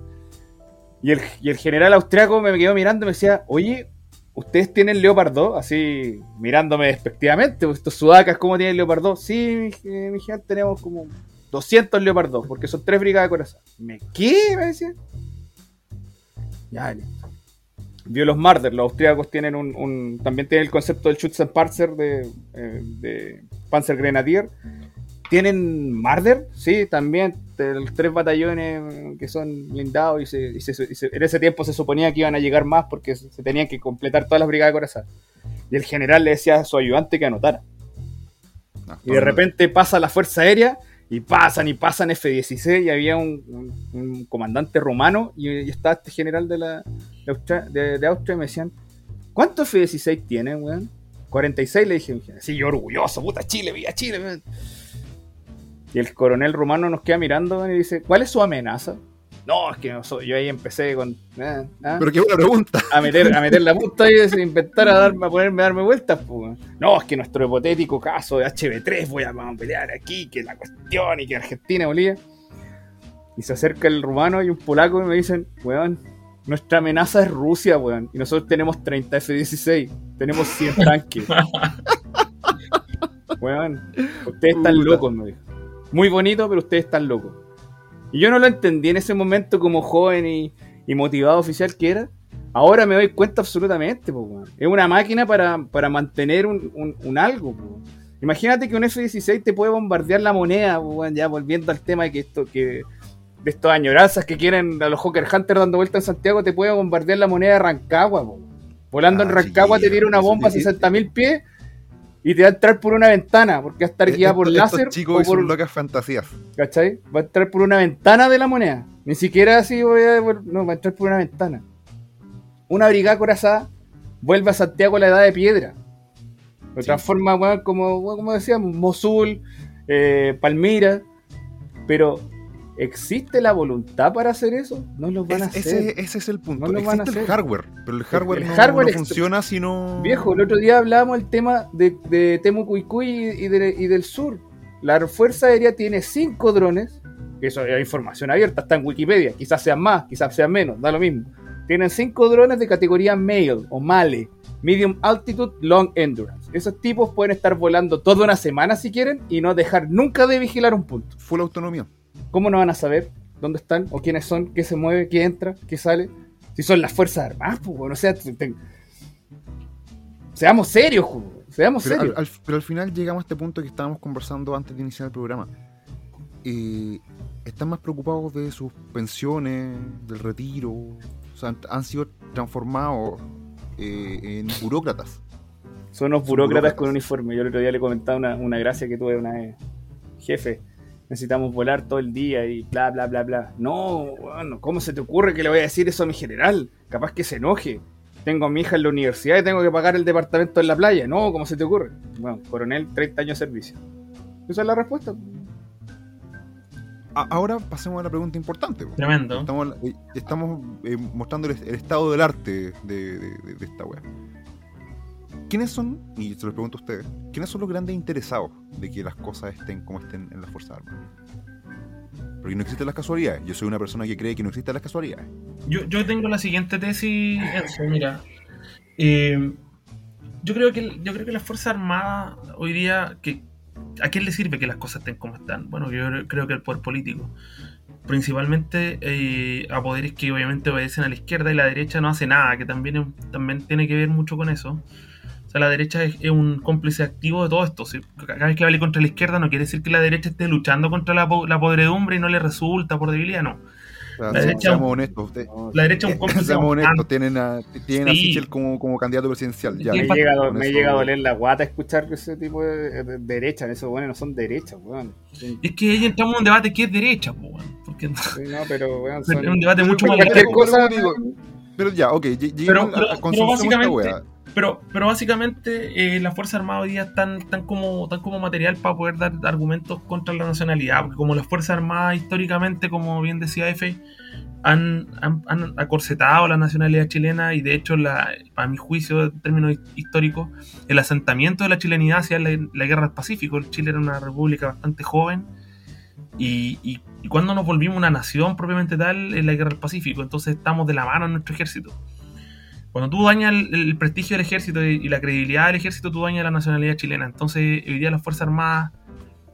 Y el, y el general austriaco me quedó mirando y me decía, oye, ¿ustedes tienen Leopard 2? Así, mirándome despectivamente, pues, estos sudacas, ¿cómo tienen Leopard 2? Sí, mi, mi gente, tenemos como 200 Leopard 2, porque son tres brigadas de corazón. ¿Me qué? Me decía. Ya, listo. Vio los Marder, los austríacos tienen un, un- también tienen el concepto del Schützenpanzer de, eh, de Panzer Grenadier. ¿Tienen Marder? Sí, también. Los tres batallones que son blindados y, se- y se- y se- en ese tiempo se suponía que iban a llegar más porque se tenían que completar todas las brigadas de corazón. Y el general le decía a su ayudante que anotara. No, Y de repente pasa la Fuerza Aérea y pasan y pasan F-16 y había un, un- un comandante rumano y, y estaba este general de, la, de, Austra- de- de Austria y me decían, ¿cuántos F-16 tienen, weón? 46 le dije, sí, yo orgulloso, puta Chile, viva Chile, weón. Y el coronel rumano nos queda mirando y dice, ¿cuál es su amenaza? No, es que no soy- yo ahí empecé con... ah, ah Pero qué buena pregunta. a meter, a meter la punta y a inventar a, darme, a ponerme a darme vueltas. pues. No, es que nuestro hipotético caso de HB3 voy a, vamos a pelear aquí, que la cuestión y que Argentina, Bolivia. Y se acerca el rumano y un polaco y me dicen, weón, nuestra amenaza es Rusia, weón. Y nosotros tenemos 30 F-16, tenemos 100 tanques. weón, ustedes están locos, me dijo. Muy bonito, pero ustedes están locos. Y yo no lo entendí en ese momento como joven y, y motivado oficial que era. Ahora me doy cuenta absolutamente, po. Es una máquina para, para mantener un, un- un algo, po. Imagínate que un F-16 te puede bombardear la moneda, po, ya volviendo al tema de que esto, que, de estos añoranzas que quieren a los Hawker Hunter dando vuelta en Santiago, te puede bombardear la moneda de Rancagua. po. Volando Ah, en Rancagua te tira una bomba a eh, eh, 60.000 pies y te va a entrar por una ventana, porque va a estar guiada por Estos- láser chicos o sus locas fantasías. ¿cachai? Va a entrar por una ventana de la moneda. Ni siquiera así voy a... No, va a entrar por una ventana. Una brigada corazada vuelve a Santiago a la edad de piedra. Lo Sí. transforma, como, weón, como decíamos, Mosul, eh, Palmira. Pero, ¿existe la voluntad para hacer eso? No lo van a hacer. ese, ese es el punto. No lo van a Existe el hacer. hardware, pero el hardware el no, hardware no es- funciona si no. Viejo, el otro día hablábamos del tema de, de Temu Cuicuy y, de- y del sur. La Fuerza Aérea tiene cinco drones, que eso es información abierta, está en Wikipedia, quizás sean más, quizás sean menos, da lo mismo. Tienen cinco drones de categoría MALE o MALE, Medium Altitude Long Endurance. Esos tipos pueden estar volando toda una semana si quieren y no dejar nunca de vigilar un punto. Full autonomía. ¿Cómo no van a saber dónde están o quiénes son, qué se mueve, qué entra, qué sale? Si son las Fuerzas Armadas, pues, bueno, o sea, te- te- seamos serios, ju, seamos Pero serios. al- pero al final llegamos a este punto que estábamos conversando antes de iniciar el programa. Eh, están más preocupados de sus pensiones, del retiro. O sea, han, sido transformados eh, en burócratas. Son unos burócratas burócratas. con uniforme. Yo el otro día le comentaba una, una gracia que tuve una vez. Jefe, necesitamos volar todo el día y bla, bla, bla, bla. No, bueno, ¿cómo se te ocurre que le voy a decir eso a mi general? Capaz que se enoje. Tengo a mi hija en la universidad y tengo que pagar el departamento en la playa. No, ¿cómo se te ocurre? Bueno, coronel, 30 años de servicio. Esa es la respuesta. Ahora pasemos a la pregunta importante. po. Tremendo. Estamos, eh, estamos eh, mostrando el, el estado del arte de, de- de- de esta wea. ¿Quiénes son, y se lo pregunto a ustedes, quiénes son los grandes interesados de que las cosas estén como estén en las Fuerzas Armadas? Porque no existen las casualidades. Yo soy una persona que cree que no existen las casualidades. Yo, yo tengo la siguiente tesis, Enzo, mira. Eh, yo creo que yo creo que las Fuerzas Armadas hoy día, que, ¿a quién le sirve que las cosas estén como están? Bueno, yo creo- que el poder político. Principalmente eh, a poderes que obviamente obedecen a la izquierda y la derecha no hace nada, que también, también tiene que ver mucho con eso. Sea, la derecha es, es un cómplice activo de todo esto. Si cada vez que vale contra la izquierda no quiere decir que la derecha esté luchando contra la, la podredumbre y no le resulta por debilidad, no. La derecha- seamos honestos. Usted, La derecha es un cómplice seamos honestos, tienen a, tienen a. Sichel como, como candidato presidencial. Ya, Me, llega, a do- con me eso- llega a doler la guata escuchar ese tipo de, de- derecha. Esos buenos no son derechas, weón. Sí, Es que ahí entramos en un debate que es derecha, weón, porque no- sí, no, pero weón, es un debate mucho más cualquier largo. cosa- Pero, ya, ok, Pero- pero- a, a pero básicamente-. Pero, pero básicamente eh, las Fuerzas Armadas hoy día están, están, como, están como material para poder dar argumentos contra la nacionalidad, porque como las Fuerzas Armadas históricamente, como bien decía Efe, han, han, acorsetado la nacionalidad chilena y de hecho, la, a mi juicio, en términos históricos, el asentamiento de la chilenidad hacia la, la guerra del Pacífico. Chile era una república bastante joven y, y, y cuando nos volvimos una nación propiamente tal en la guerra del Pacífico, entonces estamos de la mano en nuestro ejército. Cuando tú dañas el, prestigio del ejército y, la credibilidad del ejército, tú dañas la nacionalidad chilena. Entonces, hoy día las Fuerzas Armadas,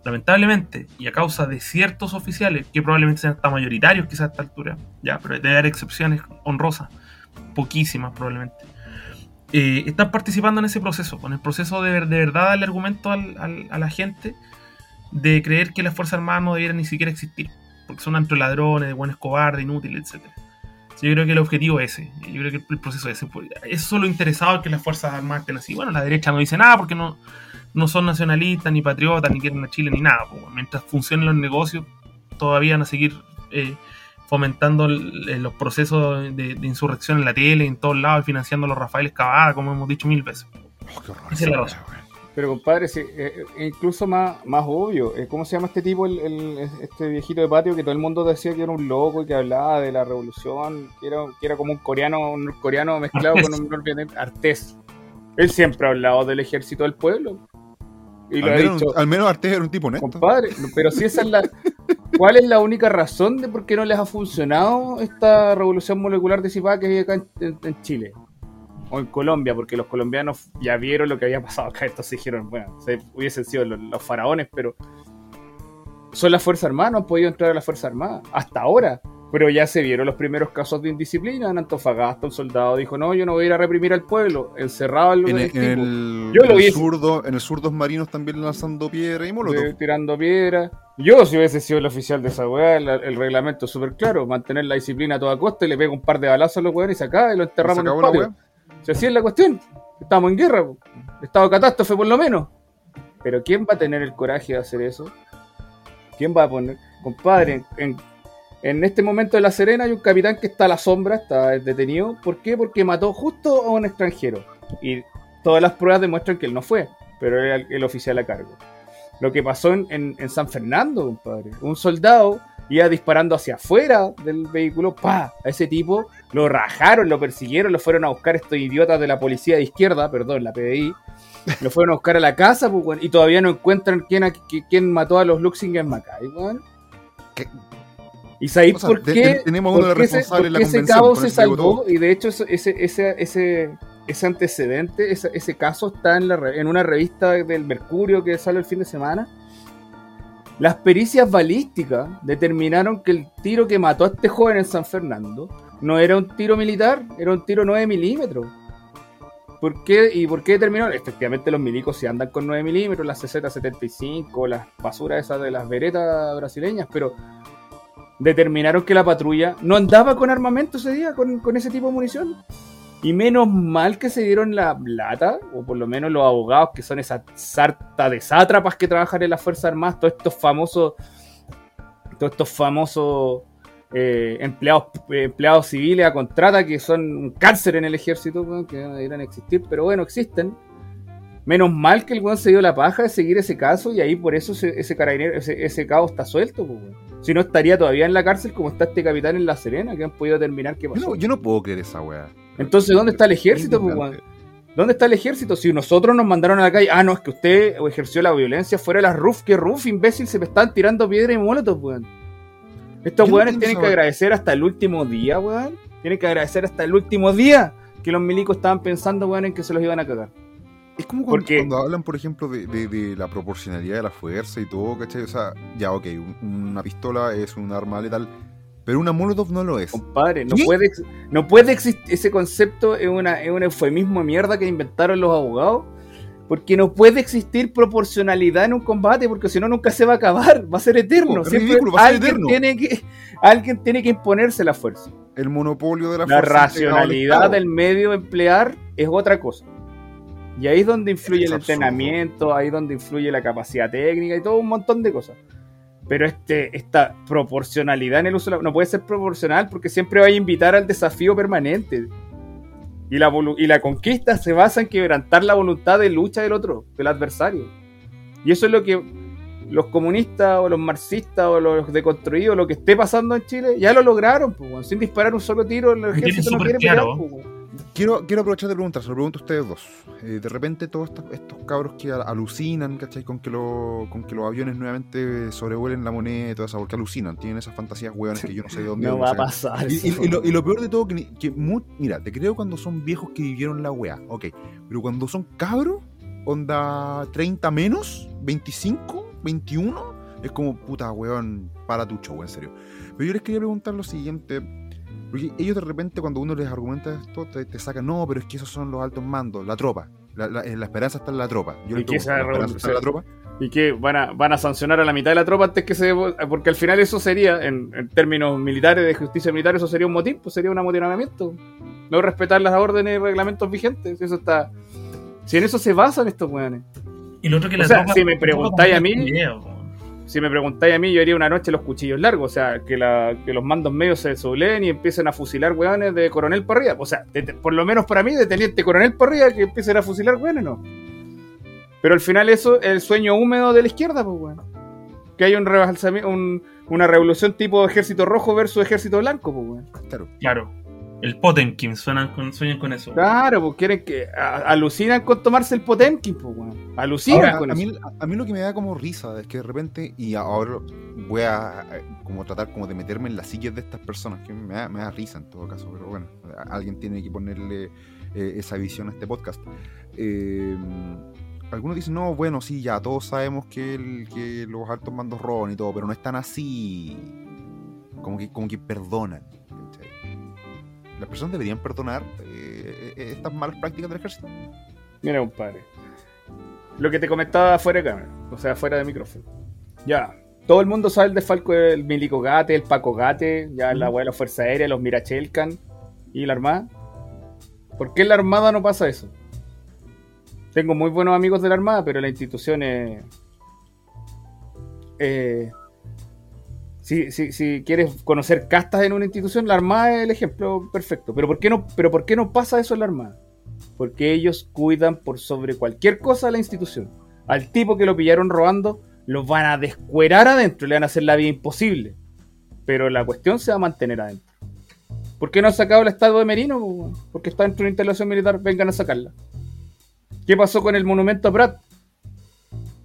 lamentablemente, y a causa de ciertos oficiales, que probablemente sean hasta mayoritarios quizás a esta altura, ya, pero debe haber excepciones honrosas, poquísimas probablemente, eh, están participando en ese proceso, con el proceso de, de verdad darle argumento al- a la gente de creer que las Fuerzas Armadas no debieran ni siquiera existir, porque son entre ladrones, buenos cobardes, inútiles, etc. Yo creo que el objetivo es ese. Yo creo que el proceso es ese. Es solo interesado que las Fuerzas Armadas estén así. Bueno, la derecha no dice nada porque no, no son nacionalistas, ni patriotas, ni quieren a Chile, ni nada. Pues, mientras funcionen los negocios, todavía van a seguir eh, fomentando el- los procesos de, de insurrección en la tele, en todos lados, y financiando a los Rafael Cavada, como hemos dicho mil veces. Oh, qué horror Esa es la. Pero compadre, sí, eh, eh, incluso más, más obvio. eh, ¿Cómo se llama este tipo, el, el- este viejito de patio que todo el mundo decía que era un loco y que hablaba de la revolución, que era, que era como un coreano, un coreano mezclado Artés. con un norvietnamita? Artés. Él siempre ha hablado del ejército del pueblo. Y lo Al ha menos, dicho, al menos Artés era un tipo honesto. compadre, pero si esa es la... ¿Cuál es la única razón de por qué no les ha funcionado esta revolución molecular disipada que hay acá en Chile? O en Colombia, porque los colombianos ya vieron lo que había pasado acá, entonces dijeron, bueno, se, hubiesen sido los, los faraones, pero son las Fuerzas Armadas, no han podido entrar a las Fuerzas Armadas, hasta ahora. Pero ya se vieron los primeros casos de indisciplina en Antofagasta, un soldado dijo, no, yo no voy a ir a reprimir al pueblo, encerrado En, el- en el, Yo lo en el surdo, en el sur dos marinos también lanzando piedra y molotov. tirando piedras. Yo, si hubiese sido el oficial de esa weá, el, el reglamento es súper claro: mantener la disciplina a toda costa y le pega un par de balazos a los weones y se acaba y lo enterramos en el patio. Si así es la cuestión, estamos en guerra, estado de catástrofe por lo menos. Pero ¿quién va a tener el coraje de hacer eso? ¿Quién va a poner? Compadre, en, en este momento de La Serena hay un capitán que está a la sombra, está detenido. ¿Por qué? Porque mató justo a un extranjero. Y todas las pruebas demuestran que él no fue, pero era el, el oficial a cargo. Lo que pasó en- en San Fernando, compadre. Un soldado iba disparando hacia afuera del vehículo, pa, a ese tipo lo rajaron, lo persiguieron, lo fueron a buscar estos idiotas de la policía de izquierda, perdón, la PDI. Lo fueron a buscar a la casa, pues, y todavía no encuentran quién, a- quién mató a los Luxinger weón. ¿Qué? ¿Y sabéis O sea, por qué? te- tenemos uno de los responsables en la ese cabo se salvó? Y de hecho, ese, ese, ese, ese antecedente, ese, ese caso está en, la, en una revista del Mercurio que sale el fin de semana. Las pericias balísticas determinaron que el tiro que mató a este joven en San Fernando no era un tiro militar, era un tiro 9 milímetros. ¿Por qué? ¿Y por qué determinaron? Efectivamente los milicos se andan con 9 milímetros, las CZ75, las basuras esas de las veretas brasileñas, pero determinaron que la patrulla no andaba con armamento ese día, con, con ese tipo de munición. Y menos mal que se dieron la plata, o por lo menos los abogados que son esa sarta de sátrapas que trabajan en las Fuerzas Armadas, todos estos famosos, todos estos famosos eh, empleados, eh, empleados civiles a contrata que son un cáncer en el ejército, que no deberían existir, pero bueno, existen. Menos mal que el weón se dio la paja de seguir ese caso y ahí por eso ese, ese carabinero, ese, ese cabo está suelto, pues, weón. Si no estaría todavía en la cárcel como está este capitán en La Serena, que han podido determinar qué Yo pasó. no, yo no puedo creer esa weá. Entonces, ¿dónde está el ejército, pues, weón? ¿Dónde está el ejército? Si nosotros nos mandaron a la calle, ah, no, es que usted ejerció la violencia fuera de las RUF, que RUF, imbécil, se me están tirando piedra y molotov, weón. Estos Yo weones tienen que agradecer hasta el último día, weón. Tienen que agradecer hasta el último día que los milicos estaban pensando, weón, en que se los iban a cagar. Es como cuando, Porque- cuando hablan, por ejemplo, de, de- de la proporcionalidad de la fuerza y todo, ¿cachai? O sea, ya, ok, un- una pistola es un arma letal, pero una molotov no lo es. Compadre, no puede, no puede existir. Ese concepto es, una, es un eufemismo de mierda que inventaron los abogados. Porque no puede existir proporcionalidad en un combate, porque si no nunca se va a acabar, va a ser eterno. Siempre ridículo, va a ser alguien, eterno. Tiene que, alguien tiene que imponerse la fuerza. El monopolio de la, La fuerza al racionalidad del medio emplear es otra cosa. Y ahí es donde influye Es el absurdo. entrenamiento, ahí es donde influye la capacidad técnica y todo un montón de cosas. Pero este, esta proporcionalidad en el uso de la- no puede ser proporcional porque siempre va a invitar al desafío permanente. Y la, volu- y la conquista se basa en quebrantar la voluntad de lucha del otro, del adversario. Y eso es lo que los comunistas o los marxistas o los deconstruidos, lo que esté pasando en Chile, ya lo lograron, pues, sin disparar un solo tiro, el ejército no quiere pelear. claro. pues. Quiero, quiero aprovechar de preguntar, se lo pregunto a ustedes dos. Eh, de repente todos estos, estos cabros que al- alucinan, ¿cachai? Con que, lo- con que los aviones nuevamente sobrevuelen la moneda y todo eso, porque alucinan, tienen esas fantasías hueonas que yo no sé de dónde No va a pasar. Y, y- lo, y lo peor de todo, que, mira, te creo cuando son viejos que vivieron la weá, ok. Pero cuando son cabros, onda 30 menos, 25, 21, es como, puta weón, para tu show, en serio. Pero yo les quería preguntar lo siguiente, porque ellos de repente cuando uno les argumenta esto, te, te sacan, no, pero es que esos son los altos mandos, la tropa. La, la- la esperanza está en la tropa. Yo ¿Y pregunto, esa ¿la esperanza está en la tropa? ¿Y que van a, van a sancionar a la mitad de la tropa antes que se... Porque al final eso sería, en, en términos militares, de justicia militar, eso sería un motín, pues sería un amotinamiento. No respetar las órdenes y reglamentos vigentes. Eso está... Si en eso se basan estos weones. Y lo otro que O la sea, tropa- si me preguntáis a mí-. Si me preguntáis a mí, yo haría una noche los cuchillos largos. O sea, que, la, que los mandos medios se subleen y empiecen a fusilar weones de coronel para arriba. O sea, de- de- por lo menos para mí, de teniente coronel para arriba, que empiecen a fusilar weones, no. Pero al final eso es el sueño húmedo de la izquierda, pues, weón. Que haya un rebalsamiento, un- una revolución tipo ejército rojo versus ejército blanco, pues, weón. Claro. Claro. El Potemkin, suenan con, sueñan con eso. Claro, pues quieren que. a- alucinan con tomarse el Potemkin, pues, weón. Alucinan Ahora, con a, eso. mí, a mí lo que me da como risa es que de repente, y ahora voy a como tratar como de meterme en las sillas de estas personas, que me da, me da risa en todo caso, pero bueno, alguien tiene que ponerle eh, esa visión a este podcast. Eh, algunos dicen, no, bueno, sí, ya todos sabemos que, el- que los altos mandos roban y todo, pero no están así, como que, como que perdonan. Las personas deberían perdonar eh, eh, estas malas prácticas del ejército. Mira, compadre. Lo que te comentaba fuera de cámara, o sea, fuera de micrófono. Ya. todo el mundo sabe el desfalco del Milico Gate, el Paco Gate, ya la weá de la Fuerza Aérea, los Mirachelcan y la Armada. ¿Por qué en la Armada no pasa eso? Tengo muy buenos amigos de la Armada, pero la institución es. eh, si, quieres conocer castas en una institución, la Armada es el ejemplo perfecto. Pero ¿por qué no, pero ¿por qué no pasa eso en la Armada? Porque ellos cuidan por sobre cualquier cosa la institución. Al tipo que lo pillaron robando, lo van a descuerar adentro, le van a hacer la vida imposible. Pero la cuestión se va a mantener adentro. ¿Por qué no han sacado el estado de Merino? Porque está dentro de una instalación militar, vengan a sacarla. ¿Qué pasó con el monumento a Prat?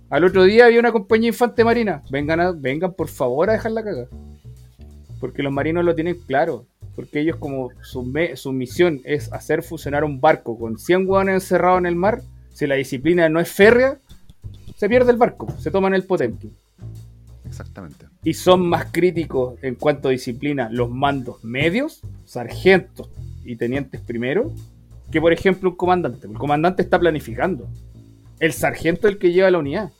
Al otro día había una compañía infante marina. Vengan, a- vengan por favor a dejar la caga. Porque los marinos lo tienen claro. Porque ellos como su, me- su misión es hacer funcionar un barco con 100 hueones encerrados en el mar, si la disciplina no es férrea, se pierde el barco, se toman el Potemkin. Exactamente. Y son más críticos en cuanto a disciplina los mandos medios, sargentos y tenientes primero, que por ejemplo un comandante. El comandante está planificando. El sargento es el que lleva la unidad.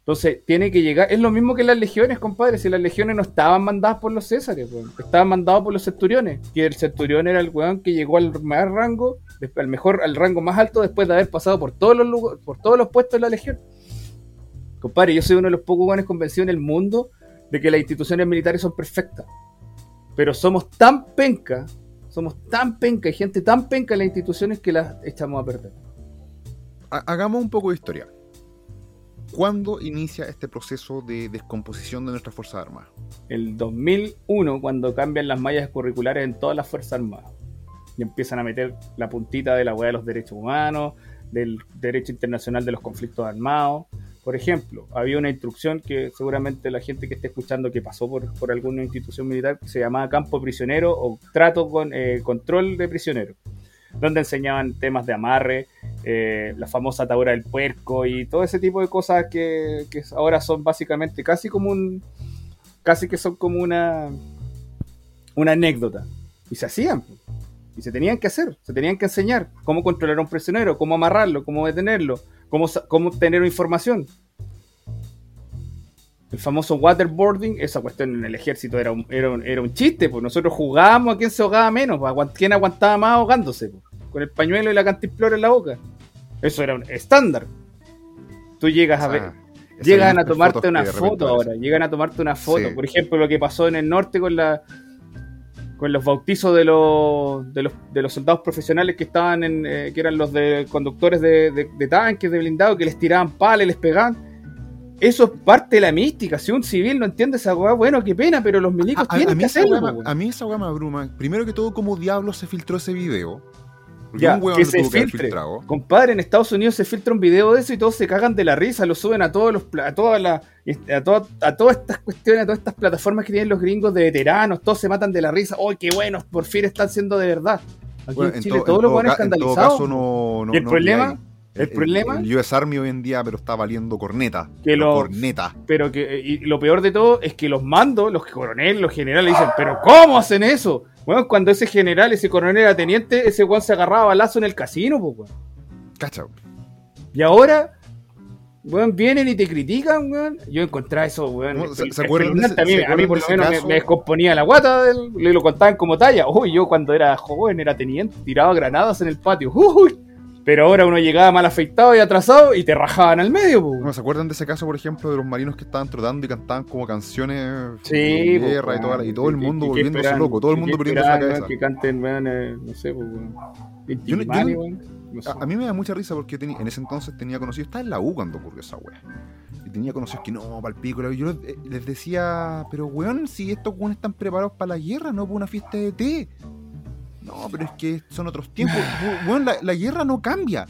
Entonces, tiene que llegar. Es lo mismo que las legiones, compadre. Si las legiones no estaban mandadas por los césares, estaban mandadas por los centuriones. Y el centurión era el weón que llegó al mayor rango, al mejor, al rango más alto después de haber pasado por todos los lugar- por todos los puestos de la legión. Compadre, yo soy uno de los pocos weones convencidos en el mundo de que las instituciones militares son perfectas. Pero somos tan penca, somos tan penca, hay gente tan penca en las instituciones que las echamos a perder. Ha- Hagamos un poco de historia. ¿Cuándo inicia este proceso de descomposición de nuestras Fuerzas Armadas? el 2001 cuando cambian las mallas curriculares en todas las Fuerzas Armadas y empiezan a meter la puntita de la hueá de los derechos humanos, del derecho internacional de los conflictos armados. Por ejemplo, había una instrucción que seguramente la gente que esté escuchando que pasó por, por alguna institución militar se llamaba campo prisionero o trato con eh, control de prisioneros, donde enseñaban temas de amarre, eh, la famosa atadura del puerco y todo ese tipo de cosas que, que ahora son básicamente casi como un, casi que son como una una anécdota. Y se hacían y se tenían que hacer se tenían que enseñar cómo controlar a un prisionero cómo amarrarlo cómo detenerlo cómo, cómo obtener información el famoso waterboarding esa cuestión en el ejército era un, era un, era un chiste pues nosotros jugábamos a quién se ahogaba menos pues, a quién aguantaba más ahogándose pues, con el pañuelo y la cantimplora en la boca eso era un estándar tú llegas a ver Llegan a tomarte una foto ahora, llegan a tomarte una foto. Sí. Por ejemplo, lo que pasó en el norte con la con los bautizos de los de los, de los soldados profesionales que estaban en eh, que eran los de conductores de, de- de tanques, de blindados, que les tiraban palas, les pegaban. Eso es parte de la mística. Si un civil no entiende esa weá, bueno, qué pena, pero los milicos A, a- tienen a que hacerlo. weá a mí esa weá me abruma. Primero que todo, ¿cómo diablos se filtró ese video? Porque Ya, un que se filtre. filtrado. Compadre, en Estados Unidos se filtra un video de eso y todos se cagan de la risa, lo suben a todos los a todas las a, todas- a todas estas cuestiones, a todas estas plataformas que tienen los gringos de veteranos, todos se matan de la risa. ¡Oh, qué buenos! Por fin están siendo de verdad. Aquí Bueno, en Chile to- todos los en escandalizados. caso, no, no- ¿Y el no problema? ¿El problema? El US Army hoy en día, pero está valiendo corneta. Que Corneta. Pero que y lo peor de todo es que los mandos, los coroneles, los generales dicen, pero ¿cómo hacen eso? Bueno, cuando ese general, ese coronel era teniente, ese weón se agarraba balazo en el casino, pues weón. Cacha. Y ahora, weón, vienen y te critican, weón. Yo encontraba eso, weón. No, ¿se- se acuerdan de ese- a mí, se a mí por lo menos me, me descomponía la guata del- y lo contaban como talla. Uy, yo cuando era joven era teniente, tiraba granadas en el patio. Uy. Pero ahora uno llegaba mal afeitado y atrasado y te rajaban al medio, pues. ¿No se acuerdan de ese caso, por ejemplo, de los marinos que estaban trotando y cantaban como canciones Sí, de guerra y, toda la- y todo el ¿qué- mundo qué volviéndose esperan? loco, todo el ¿Qué mundo perdiendo la cabeza? Que canten, eh, no sé. Inti Yo yo no- sé. A, a mí me da mucha risa porque teni- en ese entonces tenía conocidos, estaba en la U cuando ocurrió esa wea. Y tenía conocidos que no, para el pico. Yo eh, les decía, pero weón, si estos weones están preparados para la guerra, no para una fiesta de té. No, pero es que son otros tiempos. Weón, la, la guerra no cambia.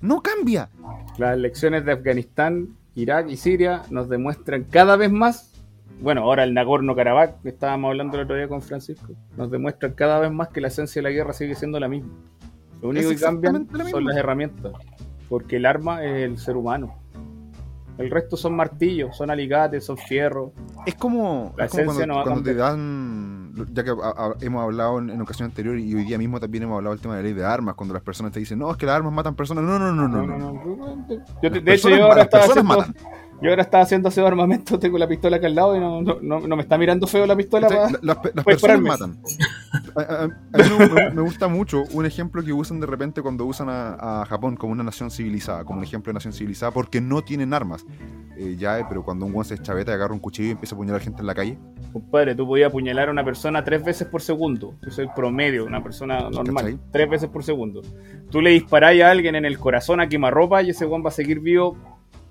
No cambia. Las elecciones de Afganistán, Irak y Siria nos demuestran cada vez más, bueno, ahora el Nagorno-Karabaj, que estábamos hablando el otro día con Francisco, nos demuestran cada vez más que la esencia de la guerra sigue siendo la misma. Lo único que cambian la son las herramientas, porque el arma es el ser humano. El resto son martillos, son alicates, son fierros. Es como, La es como esencia cuando, no va cuando te dan, ya que a- a- hemos hablado en, en ocasión anterior y hoy día mismo también hemos hablado del tema de la ley de armas, cuando las personas te dicen, no, es que las armas matan personas. No, no, no, no. no, no. Yo te- Las de hecho, personas yo ahora estaba haciendo. Yo ahora estaba haciendo aseo de armamento, tengo la pistola acá al lado y no, no, no, no me está mirando feo la pistola. ¿Cachai? pa- La- las, las puedes personas matan. A, a- a mí me, gusta mucho un ejemplo que usan de repente cuando usan a, a Japón como una nación civilizada, como un ejemplo de nación civilizada, porque no tienen armas. Eh, ya, eh, pero cuando un guan se chaveta y agarra un cuchillo y empieza a apuñalar gente en la calle, Compadre, tú podías apuñalar a una persona tres veces por segundo. Eso es el promedio, una persona normal. ¿Cachai? Tres veces por segundo. Tú le disparáis a alguien en el corazón a quemarropa y ese guan va a seguir vivo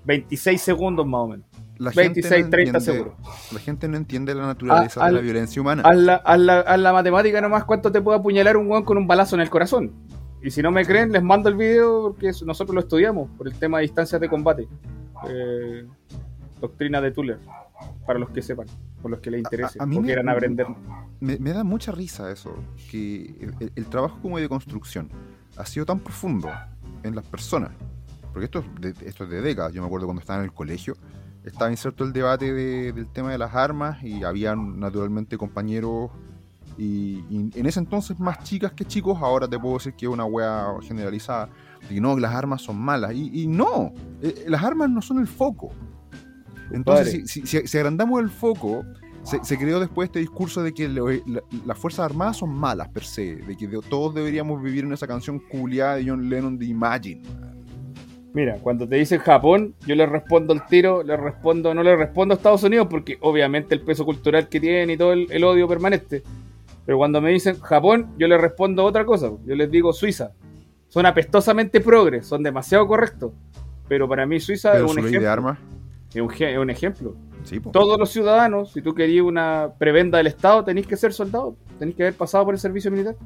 26 segundos más o menos. la 26, gente no 30 entiende, seguro. La gente no entiende la naturaleza Ah, de la al- violencia humana. Haz la, haz la- haz la matemática nomás cuánto te puede apuñalar un guan con un balazo en el corazón. Y si no me creen, les mando el video porque nosotros lo estudiamos por el tema de distancias de combate. Eh, doctrina de Tuller, para los que sepan, por los que les interese a mí o me- quieran aprender. Me, me da mucha risa eso, que el trabajo como de construcción ha sido tan profundo en las personas, porque esto, es de, esto es de décadas, yo me acuerdo cuando estaba en el colegio, estaba inserto el debate de- del tema de las armas y había naturalmente compañeros y, y en ese entonces más chicas que chicos, ahora te puedo decir que es una wea generalizada, que no, las armas son malas, y, y no, eh, las armas no son el foco. Entonces, si, si- si agrandamos el foco, se, se creó después este discurso de que lo- la- las Fuerzas Armadas son malas per se, de que de- todos deberíamos vivir en esa canción culiada de John Lennon de Imagine. Mira, cuando te dicen Japón, yo le respondo al tiro, le respondo, no le respondo a Estados Unidos porque obviamente el peso cultural que tienen y todo el, el odio permanente. Pero cuando me dicen Japón, yo le respondo otra cosa. Yo les digo Suiza. Son apestosamente progres, son demasiado correctos. Pero para mí Suiza Pero es un, ejemplo, de armas, es, un, ge- es un ejemplo. sí. Todos los ciudadanos, si tú querías una prebenda del Estado, tenéis que ser soldado, tenéis que haber pasado por el servicio militar.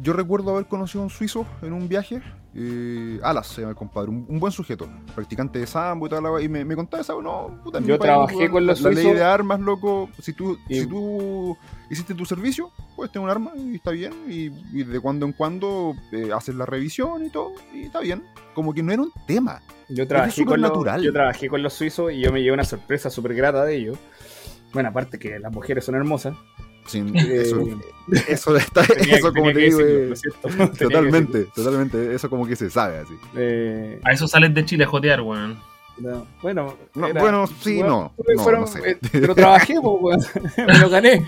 Yo recuerdo haber conocido a un suizo en un viaje, eh, Alas se llama el compadre, un, un buen sujeto, practicante de sambo y tal, y me, me contaba esa, no, puta, Yo trabajé con los la, la ley de armas, loco, si tú, Y- si tú hiciste tu servicio, puedes tener un arma y está bien, y, y de cuando en cuando eh, haces la revisión y todo, y está bien, como que no era un tema. Yo trabajé, con los, yo trabajé con los suizos y yo me llevé una sorpresa súper grata de ellos. Bueno, aparte que las mujeres son hermosas. Sin, Eh, eso, eso, está, tenía- eso como te que digo, decirlo, eh, totalmente, totalmente, eso como que se sabe así. Eh, A eso sales de Chile a jotear, weón. no, bueno, No, era- bueno, sí, bueno, no, no, fueron- no sé. eh, pero trabajé, pues, weón. me lo gané.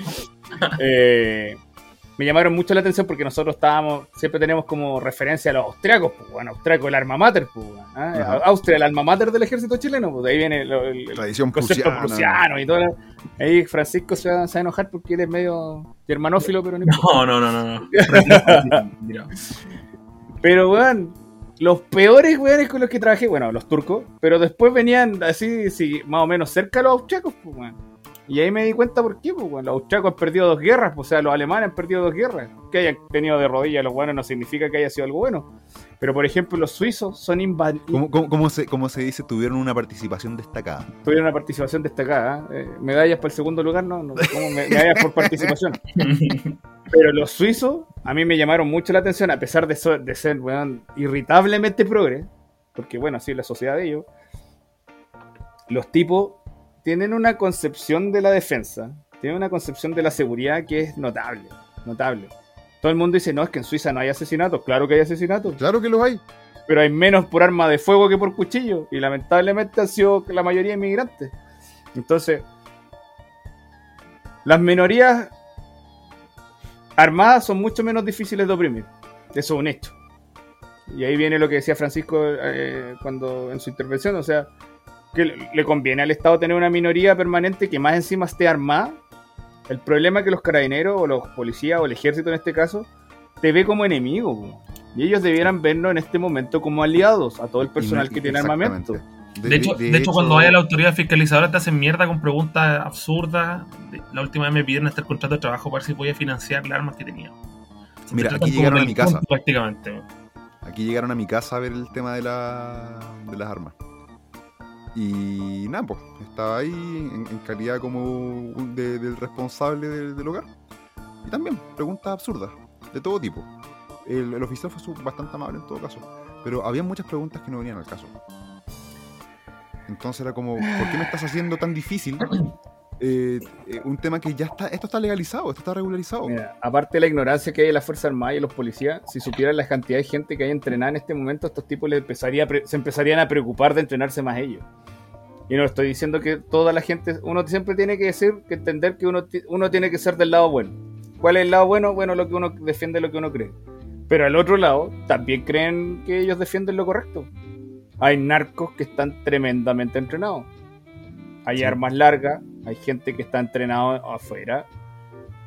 Eh, me llamaron mucho la atención porque nosotros estábamos, siempre tenemos como referencia a los austriacos, pues, bueno, austriaco el alma mater, pues, weón. Ajá. Austria el alma mater del ejército chileno, pues de ahí viene lo- el, el Tradición concepto prusiana. prusiano y todo. la- Ahí Francisco se va, se va a enojar porque él es medio germanófilo, pero no. No, no, no, no. no. Pero, weón, los peores weones con los que trabajé, bueno, los turcos, pero después venían así, sí, más o menos cerca los austriacos, pues, weón. Y ahí me di cuenta por qué, pues, weón. Los austriacos han perdido dos guerras, pues, o sea, los alemanes han perdido dos guerras. Que hayan tenido de rodillas los buenos no significa que haya sido algo bueno. Pero, por ejemplo, los suizos son invadidos. ¿Cómo, cómo, cómo se, cómo se dice? Tuvieron una participación destacada. Tuvieron una participación destacada. ¿eh? Eh, medallas para el segundo lugar, no, no ¿cómo me- medallas por participación. Pero los suizos, a mí me llamaron mucho la atención, a pesar de, so- de ser weón, irritablemente progres, porque bueno, así es la sociedad de ellos. Los tipos tienen una concepción de la defensa, tienen una concepción de la seguridad que es notable, notable. Todo el mundo dice, no, es que en Suiza no hay asesinatos. Claro que hay asesinatos, Claro que los hay. pero hay menos por arma de fuego que por cuchillo. Y lamentablemente han sido la mayoría inmigrantes. Entonces, las minorías armadas son mucho menos difíciles de oprimir. Eso es un hecho. Y ahí viene lo que decía Francisco eh, cuando en su intervención, o sea, que le conviene al Estado tener una minoría permanente que más encima esté armada. El problema es que los carabineros o los policías o el ejército en este caso te ve como enemigo. Y ellos debieran vernos en este momento como aliados a todo el personal que tiene armamento. De hecho, de hecho, cuando vaya a la autoridad fiscalizadora te hacen mierda con preguntas absurdas. De- La última vez me pidieron este contrato de trabajo para ver si podía financiar las armas que tenía. Se Mira, aquí llegaron a mi casa. Prácticamente. Aquí llegaron a mi casa a ver el tema de, la, de las armas. Y nada, pues, estaba ahí en, calidad como del responsable del, del hogar. Y también preguntas absurdas, de todo tipo. El, el oficial fue bastante amable en todo caso. Pero había muchas preguntas que no venían al caso. Entonces era como, ¿por qué me estás haciendo tan difícil eh, eh, un tema que ya está, esto está legalizado, esto está regularizado? Mira, aparte de la ignorancia que hay en la Fuerza Armada y en los policías, si supieran la cantidad de gente que hay entrenada en este momento, estos tipos les empezaría se empezarían a preocupar de entrenarse más ellos. Y no estoy diciendo que toda la gente, uno siempre tiene que decir, que entender que uno, uno tiene que ser del lado bueno. ¿Cuál es el lado bueno? Bueno, lo que uno defiende, lo que uno cree. Pero al otro lado, también creen que ellos defienden lo correcto. Hay narcos que están tremendamente entrenados. Hay armas largas, hay gente que está entrenado afuera.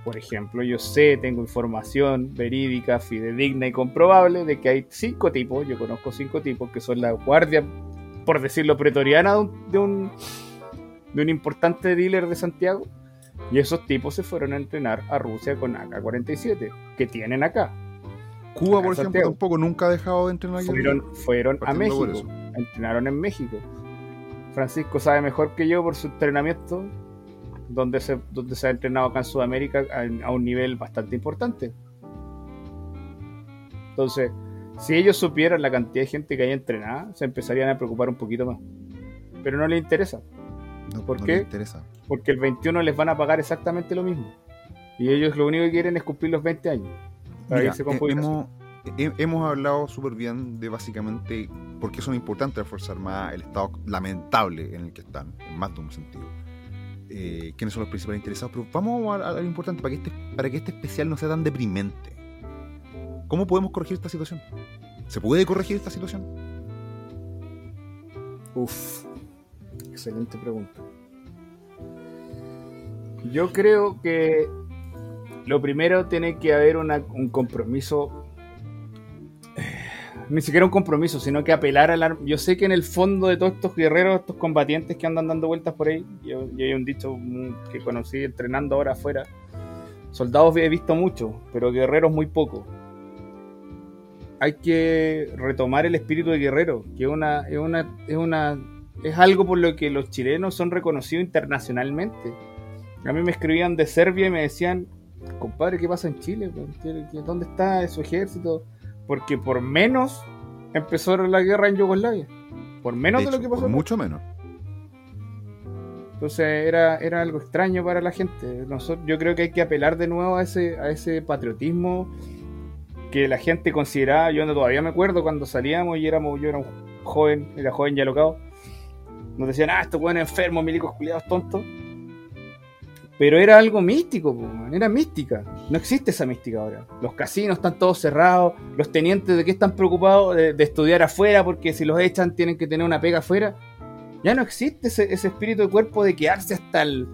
Por ejemplo, yo sé, tengo información verídica, fidedigna y comprobable de que hay cinco tipos, yo conozco cinco tipos que son la guardia por decirlo, pretoriana de un, de un, importante dealer de Santiago. Y esos tipos se fueron a entrenar a Rusia con AK-47, que tienen acá. Cuba, por ejemplo, tampoco nunca ha dejado de entrenar. Fueron, fueron a México, entrenaron en México. Francisco sabe mejor que yo por su entrenamiento, donde se, donde se ha entrenado acá en Sudamérica a, a un nivel bastante importante. Entonces, si ellos supieran la cantidad de gente que hay entrenada, se empezarían a preocupar un poquito más. Pero no les interesa. No, ¿Por qué? interesa. Porque el 21 les van a pagar exactamente lo mismo. Y ellos lo único que quieren es cumplir los 20 años. Eh, hemos, hablado súper bien de básicamente por qué son importantes las Fuerzas Armadas, el estado lamentable en el que están, en más de un sentido. Eh, quiénes son los principales interesados, pero vamos a, lo importante para que, este, para que este especial no sea tan deprimente. ¿Cómo podemos corregir esta situación? ¿Se puede corregir esta situación? Uf, excelente pregunta. Yo creo que lo primero tiene que haber un compromiso, ni siquiera un compromiso, sino que apelar a la... Yo sé que en el fondo de todos estos guerreros, estos combatientes que andan dando vueltas por ahí, yo, hay un dicho que conocí entrenando ahora afuera, soldados he visto mucho, pero guerreros muy pocos hay que retomar el espíritu de guerrero, que una, es una, es una, es algo por lo que los chilenos son reconocidos internacionalmente. A mí me escribían de Serbia y me decían, compadre, ¿qué pasa en Chile? ¿Dónde está su ejército? Porque por menos empezó la guerra en Yugoslavia. Por menos de, lo que pasó. Por mucho menos. Entonces era, era algo extraño para la gente. Nosotros, yo creo que hay que apelar de nuevo a ese, a ese patriotismo que la gente consideraba, yo no, todavía me acuerdo cuando salíamos y éramos, yo era un joven, era joven ya locado, nos decían, ah, estos buenos enfermos, milicos culiados tontos. Pero era algo místico, era mística. No existe esa mística ahora. Los casinos están todos cerrados, los tenientes de qué están preocupados de, estudiar afuera porque si los echan tienen que tener una pega afuera. Ya no existe ese, espíritu de cuerpo de quedarse hasta el,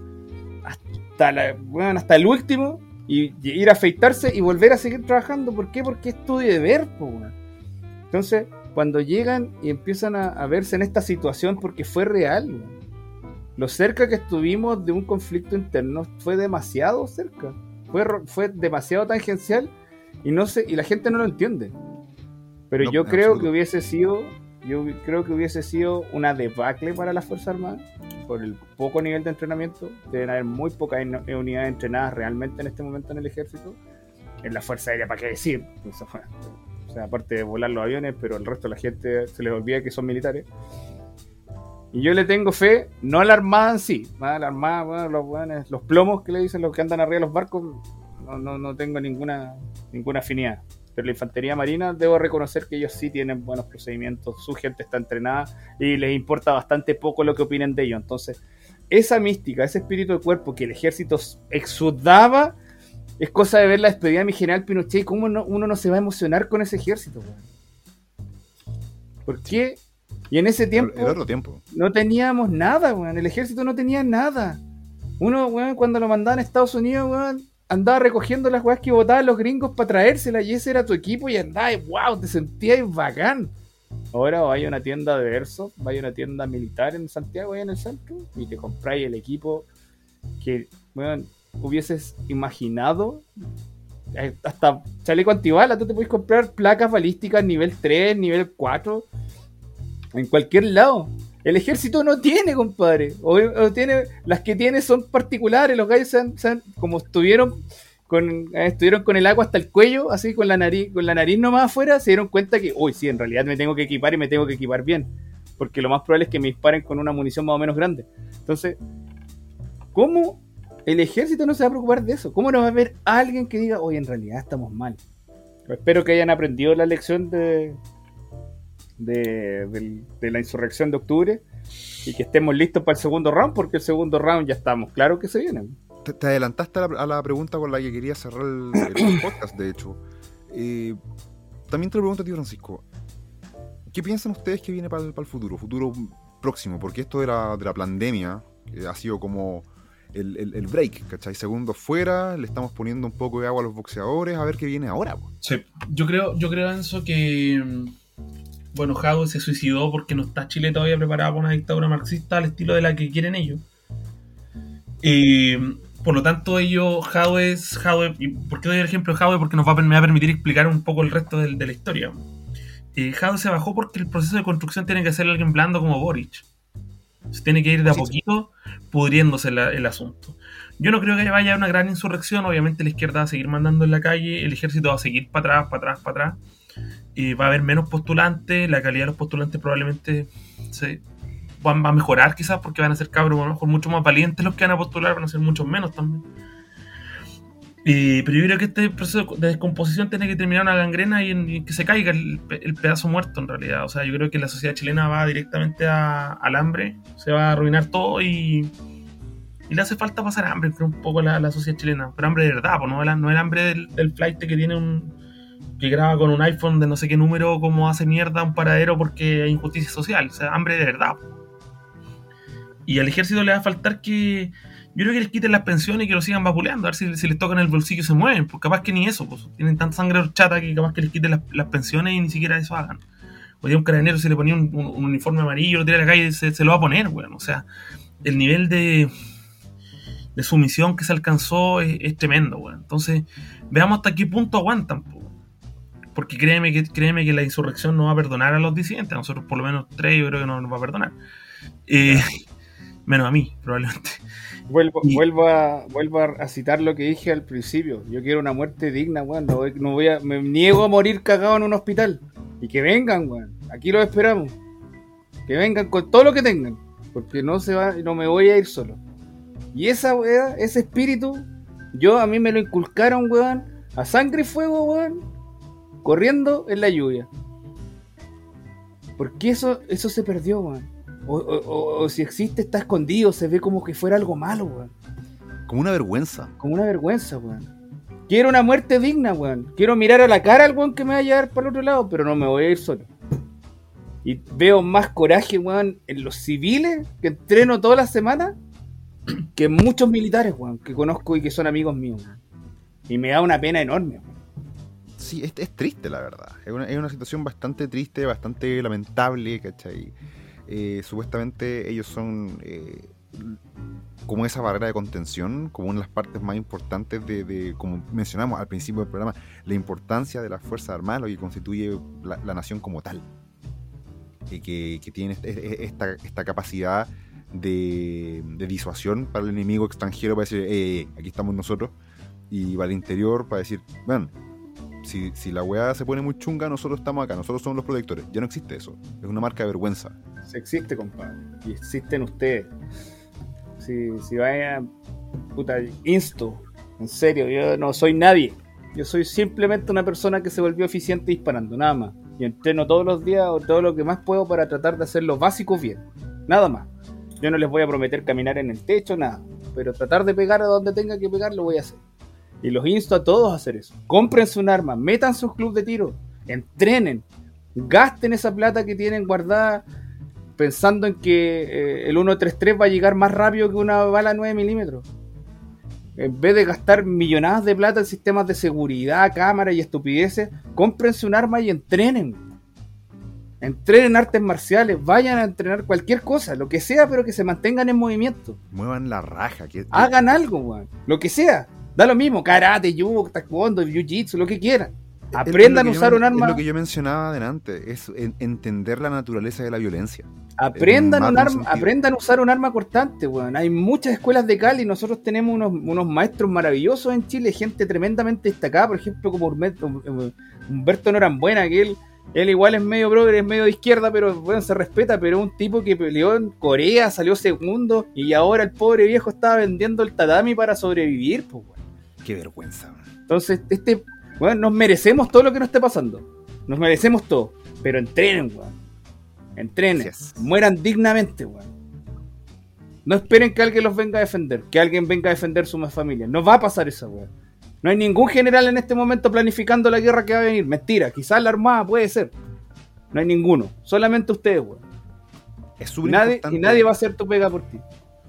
hasta, la, bueno, hasta el último y, ir a afeitarse y volver a seguir trabajando. ¿Por qué? Porque estudio de ver, Entonces, cuando llegan y empiezan a, verse en esta situación, porque fue real, lo cerca que estuvimos de un conflicto interno fue demasiado cerca. Fue, fue demasiado tangencial y, no sé, y la gente no lo entiende. Pero yo creo que hubiese sido yo creo que hubiese sido una debacle para las Fuerzas Armadas por el poco nivel de entrenamiento. Deben haber muy pocas unidades entrenadas realmente en este momento en el ejército. En la Fuerza Aérea, ¿para qué decir? O sea, aparte de volar los aviones, pero el resto de la gente se les olvida que son militares. Y yo le tengo fe, no a la Armada en sí, a la Armada, los, los plomos que le dicen los que andan arriba de los barcos, no, no, no tengo ninguna, ninguna afinidad. Pero la infantería marina, debo reconocer que ellos sí tienen buenos procedimientos, su gente está entrenada y les importa bastante poco lo que opinen de ellos. Entonces, esa mística, ese espíritu de cuerpo que el ejército exudaba, es cosa de ver la despedida de mi general Pinochet cómo uno no se va a emocionar con ese ejército. ¿Por qué? Y en ese tiempo, otro tiempo. no teníamos nada, weón. El ejército no tenía nada. Uno, weón, cuando lo mandaban a Estados Unidos, weón, andaba recogiendo las weas que botaban los gringos para traérselas y ese era tu equipo y andabas, wow, te sentías bacán. Ahora vaya a una tienda de verso, vaya a una tienda militar en Santiago, ahí en el centro, y te compráis el equipo que, bueno, hubieses imaginado. Eh, hasta chaleco antibala, tú te puedes comprar placas balísticas nivel 3, nivel 4, en cualquier lado. El ejército no tiene, compadre. O, tiene, las que tiene son particulares. Los gallos como estuvieron con, eh, estuvieron con el agua hasta el cuello, así con la nariz, con la nariz nomás afuera, se dieron cuenta que, uy, sí, en realidad me tengo que equipar y me tengo que equipar bien. Porque lo más probable es que me disparen con una munición más o menos grande. Entonces, ¿cómo el ejército no se va a preocupar de eso? ¿Cómo no va a haber alguien que diga, oye, en realidad estamos mal? espero que hayan aprendido la lección de, de, la insurrección de octubre y que estemos listos para el segundo round, porque el segundo round ya estamos claro que se viene. Te, adelantaste a la, pregunta con la que quería cerrar el, podcast, de hecho. Eh, también te lo pregunto a ti, Francisco. ¿Qué piensan ustedes que viene para el, futuro? Futuro próximo, porque esto de la, de la pandemia ha sido como el, break, ¿cachai? Segundo fuera, le estamos poniendo un poco de agua a los boxeadores, a ver qué viene ahora. Sí, yo creo, yo creo, Enzo, que mm, bueno, Jadwe se suicidó porque no está Chile todavía preparado para una dictadura marxista al estilo de la que quieren ellos. por lo tanto, ellos, Jadwe es ¿y por qué doy el ejemplo de Jadwe? Porque nos va a, me va a permitir explicar un poco el resto de, la historia. Eh, se bajó porque el proceso de construcción tiene que ser alguien blando como Boric. Se tiene que ir de a poquito pudriéndose el asunto. Yo no creo que vaya una gran insurrección. Obviamente la izquierda va a seguir mandando en la calle, el ejército va a seguir para atrás, para atrás, para atrás. Y va a haber menos postulantes, la calidad de los postulantes probablemente se va a mejorar quizás porque van a ser cabros a mejor mucho más valientes los que van a postular, van a ser muchos menos también. pero yo creo que este proceso de descomposición tiene que terminar una gangrena y, que se caiga el, pedazo muerto en realidad. O sea, yo creo que la sociedad chilena va directamente al hambre, se va a arruinar todo y, y le hace falta pasar hambre, creo, un poco a la, sociedad chilena. Pero hambre de verdad, pues, no, no el hambre del, del flight que tiene un, que graba con un iPhone de no sé qué número cómo hace mierda un paradero porque hay injusticia social, o sea, hambre de verdad. Y al ejército le va a faltar que. Yo creo que les quiten las pensiones y que lo sigan vapuleando, a ver si, les tocan el bolsillo y se mueven, porque capaz que ni eso, pues tienen tanta sangre horchata que capaz que les quiten las, pensiones y ni siquiera eso hagan. Hoy día un carabinero se le ponía un, uniforme amarillo, lo tira a la calle y se, lo va a poner, weón. O sea, el nivel de, de sumisión que se alcanzó es, tremendo, weón. Entonces, veamos hasta qué punto aguantan, porque créeme que, créeme que la insurrección no va a perdonar a los disidentes. A nosotros, por lo menos tres, yo creo que no nos va a perdonar. Eh, menos a mí, probablemente. Vuelvo, vuelvo, a, vuelvo a citar lo que dije al principio. Yo quiero una muerte digna, weón. No, voy a, me niego a morir cagado en un hospital. Y que vengan, weón. Aquí los esperamos. Que vengan con todo lo que tengan. Porque no se va, no me voy a ir solo. Y esa ese espíritu, yo a mí me lo inculcaron, weón. A sangre y fuego, weón corriendo en la lluvia. Porque eso, eso se perdió, weón. O, si existe, está escondido, se ve como que fuera algo malo, weón. Como una vergüenza. Como una vergüenza, weón. Quiero una muerte digna, weón. Quiero mirar a la cara al weón que me va a llevar para el otro lado, pero no me voy a ir solo. Y veo más coraje, weón, en los civiles que entreno toda la semana que en muchos militares, weón, que conozco y que son amigos míos. Y me da una pena enorme, weón sí, es, es, triste, la verdad. Es una, es una, situación bastante triste, bastante lamentable, ¿cachai? Eh, supuestamente ellos son eh, como esa barrera de contención, como una de las partes más importantes de, como mencionamos al principio del programa, la importancia de las Fuerzas Armadas, lo que constituye la, nación como tal. Y que, que tiene esta, esta capacidad de, de, disuasión para el enemigo extranjero para decir, eh, aquí estamos nosotros, y para el interior para decir, bueno, si, la weá se pone muy chunga, nosotros estamos acá, nosotros somos los protectores. Ya no existe eso. Es una marca de vergüenza. Se existe, compadre. Y existen ustedes. Si, si vaya, puta, insto. En serio, yo no soy nadie. Yo soy simplemente una persona que se volvió eficiente disparando, nada más. Y entreno todos los días o todo lo que más puedo para tratar de hacer los básicos bien. Nada más. Yo no les voy a prometer caminar en el techo, nada. Pero tratar de pegar a donde tenga que pegar lo voy a hacer. Y los insto a todos a hacer eso. Cómprense un arma, metan sus clubes de tiro, entrenen, gasten esa plata que tienen guardada pensando en que eh, el 133 va a llegar más rápido que una bala 9 milímetros. En vez de gastar millonadas de plata en sistemas de seguridad, cámaras y estupideces, cómprense un arma y entrenen. Entrenen artes marciales, vayan a entrenar cualquier cosa, lo que sea, pero que se mantengan en movimiento. Muevan la raja. Que... Hagan algo, weón. Lo que sea. Da lo mismo, karate, judo, taekwondo, jiu-jitsu, lo que quieran. Aprendan a usar un arma. Es lo que yo mencionaba adelante, es entender la naturaleza de la violencia. Aprendan, un arma, aprendan a usar un arma cortante, weón. Hay muchas escuelas de Cali, nosotros tenemos unos, maestros maravillosos en Chile, gente tremendamente destacada, por ejemplo, como Humberto Norambuena, que él, él igual es medio brother, es medio de izquierda, pero bueno, se respeta, pero es un tipo que peleó en Corea, salió segundo, y ahora el pobre viejo estaba vendiendo el tatami para sobrevivir, pues, weón. Qué vergüenza. Entonces, este, bueno, nos merecemos todo lo que nos esté pasando. Nos merecemos todo. Pero entrenen, weón. Entrenen. Mueran dignamente, weón. No esperen que alguien los venga a defender, que alguien venga a defender su más familia. No va a pasar esa weón. No hay ningún general en este momento planificando la guerra que va a venir. Mentira, quizás la armada puede ser. No hay ninguno. Solamente ustedes, weón. Es nadie, y nadie va a hacer tu pega por ti.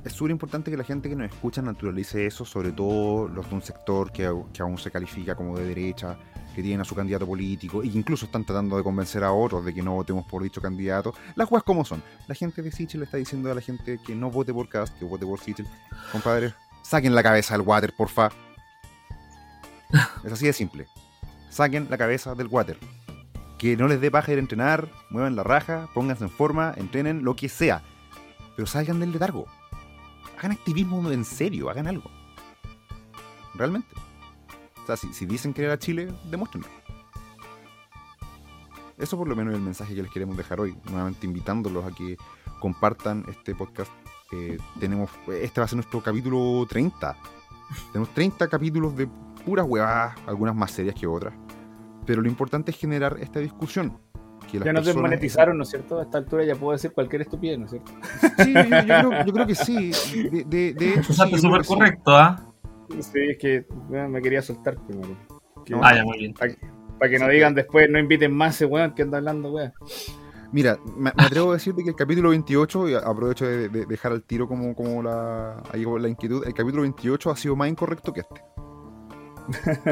Es súper importante que la gente que nos escucha naturalice eso, sobre todo los de un sector que, que aún se califica como de derecha, que tienen a su candidato político e incluso están tratando de convencer a otros de que no votemos por dicho candidato. Las cosas como son. La gente de Sichel está diciendo a la gente que no vote por Cast, que vote por Sichel. Compadre, saquen la cabeza del water, porfa. Es así de simple. Saquen la cabeza del water. Que no les dé paja ir a entrenar, muevan la raja, pónganse en forma, entrenen, lo que sea. Pero salgan del letargo. Hagan activismo en serio, hagan algo. Realmente. O sea, si, dicen querer a Chile, demuéstrenlo. Eso por lo menos es el mensaje que les queremos dejar hoy. Nuevamente invitándolos a que compartan este podcast. Eh, tenemos, este va a ser nuestro capítulo 30. Tenemos 30 capítulos de puras huevadas, algunas más serias que otras. Pero lo importante es generar esta discusión. Que ya nos desmonetizaron, ¿no es cierto? A esta altura ya puedo decir cualquier estupidez, ¿no es cierto? Sí, yo, creo, que sí. De, de, hecho, sí, súper correcto, ¿ah? Sí, es que me quería soltar primero. ah, muy bien. Para, que no digan después, no inviten más ese weón que anda hablando, weón. Mira, me, atrevo a decirte que el capítulo 28, y aprovecho de, dejar al tiro como, como la, ahí la inquietud, el capítulo 28 ha sido más incorrecto que este.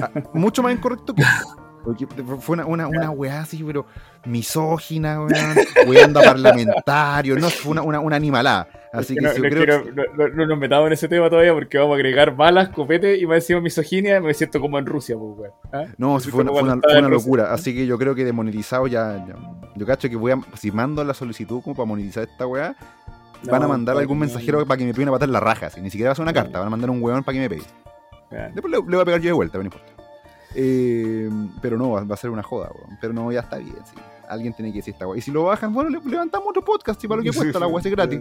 Ah, mucho más incorrecto que fue una, una, una weá así, pero misógina, weón, weando parlamentario, no, fue una, una, una animalada. Así que, no, yo creo no, no, nos metamos en ese tema todavía porque vamos a agregar balas, copete y más encima misoginia, me siento como en Rusia, pues, weón. ¿Ah? No, fue, una, fue una, locura. Así que yo creo que demonetizado ya, ya, Yo cacho que voy a. Si mando la solicitud como para monetizar esta weá, van a mandar algún mensajero para que me peguen a patar la raja. Ni siquiera va a ser una carta, van a mandar un weón para que me pegue. Después le, voy a pegar yo de vuelta, pero no importa. Eh, pero no, va, a ser una joda, weón. Pero no, ya está bien, sí. Alguien tiene que decir esta weá. Y si lo bajan, bueno, levantamos otro podcast, y para lo que cuesta la weá, es gratis.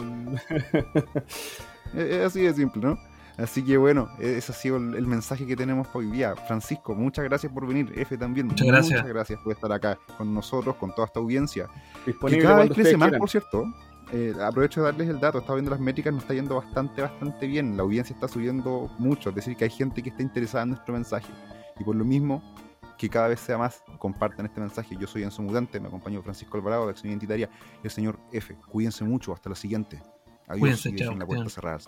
es así de simple, ¿no? Así que bueno, ese ha sido el, mensaje que tenemos hoy día. Francisco, muchas gracias por venir. F también. Muchas gracias. Muchas gracias por estar acá con nosotros, con toda esta audiencia. que cada vez crece más, por cierto. Eh, aprovecho de darles el dato, estaba viendo las métricas, nos está yendo bastante, bastante bien. La audiencia está subiendo mucho, es decir, que hay gente que está interesada en nuestro mensaje. Y por lo mismo, que cada vez sea más, compartan este mensaje. Yo soy Enzo Mudante, me acompaño Francisco Alvarado de Acción Identitaria y el señor F. Cuídense mucho, hasta la siguiente. Adiós, Cuídense, chao, la puerta cerrada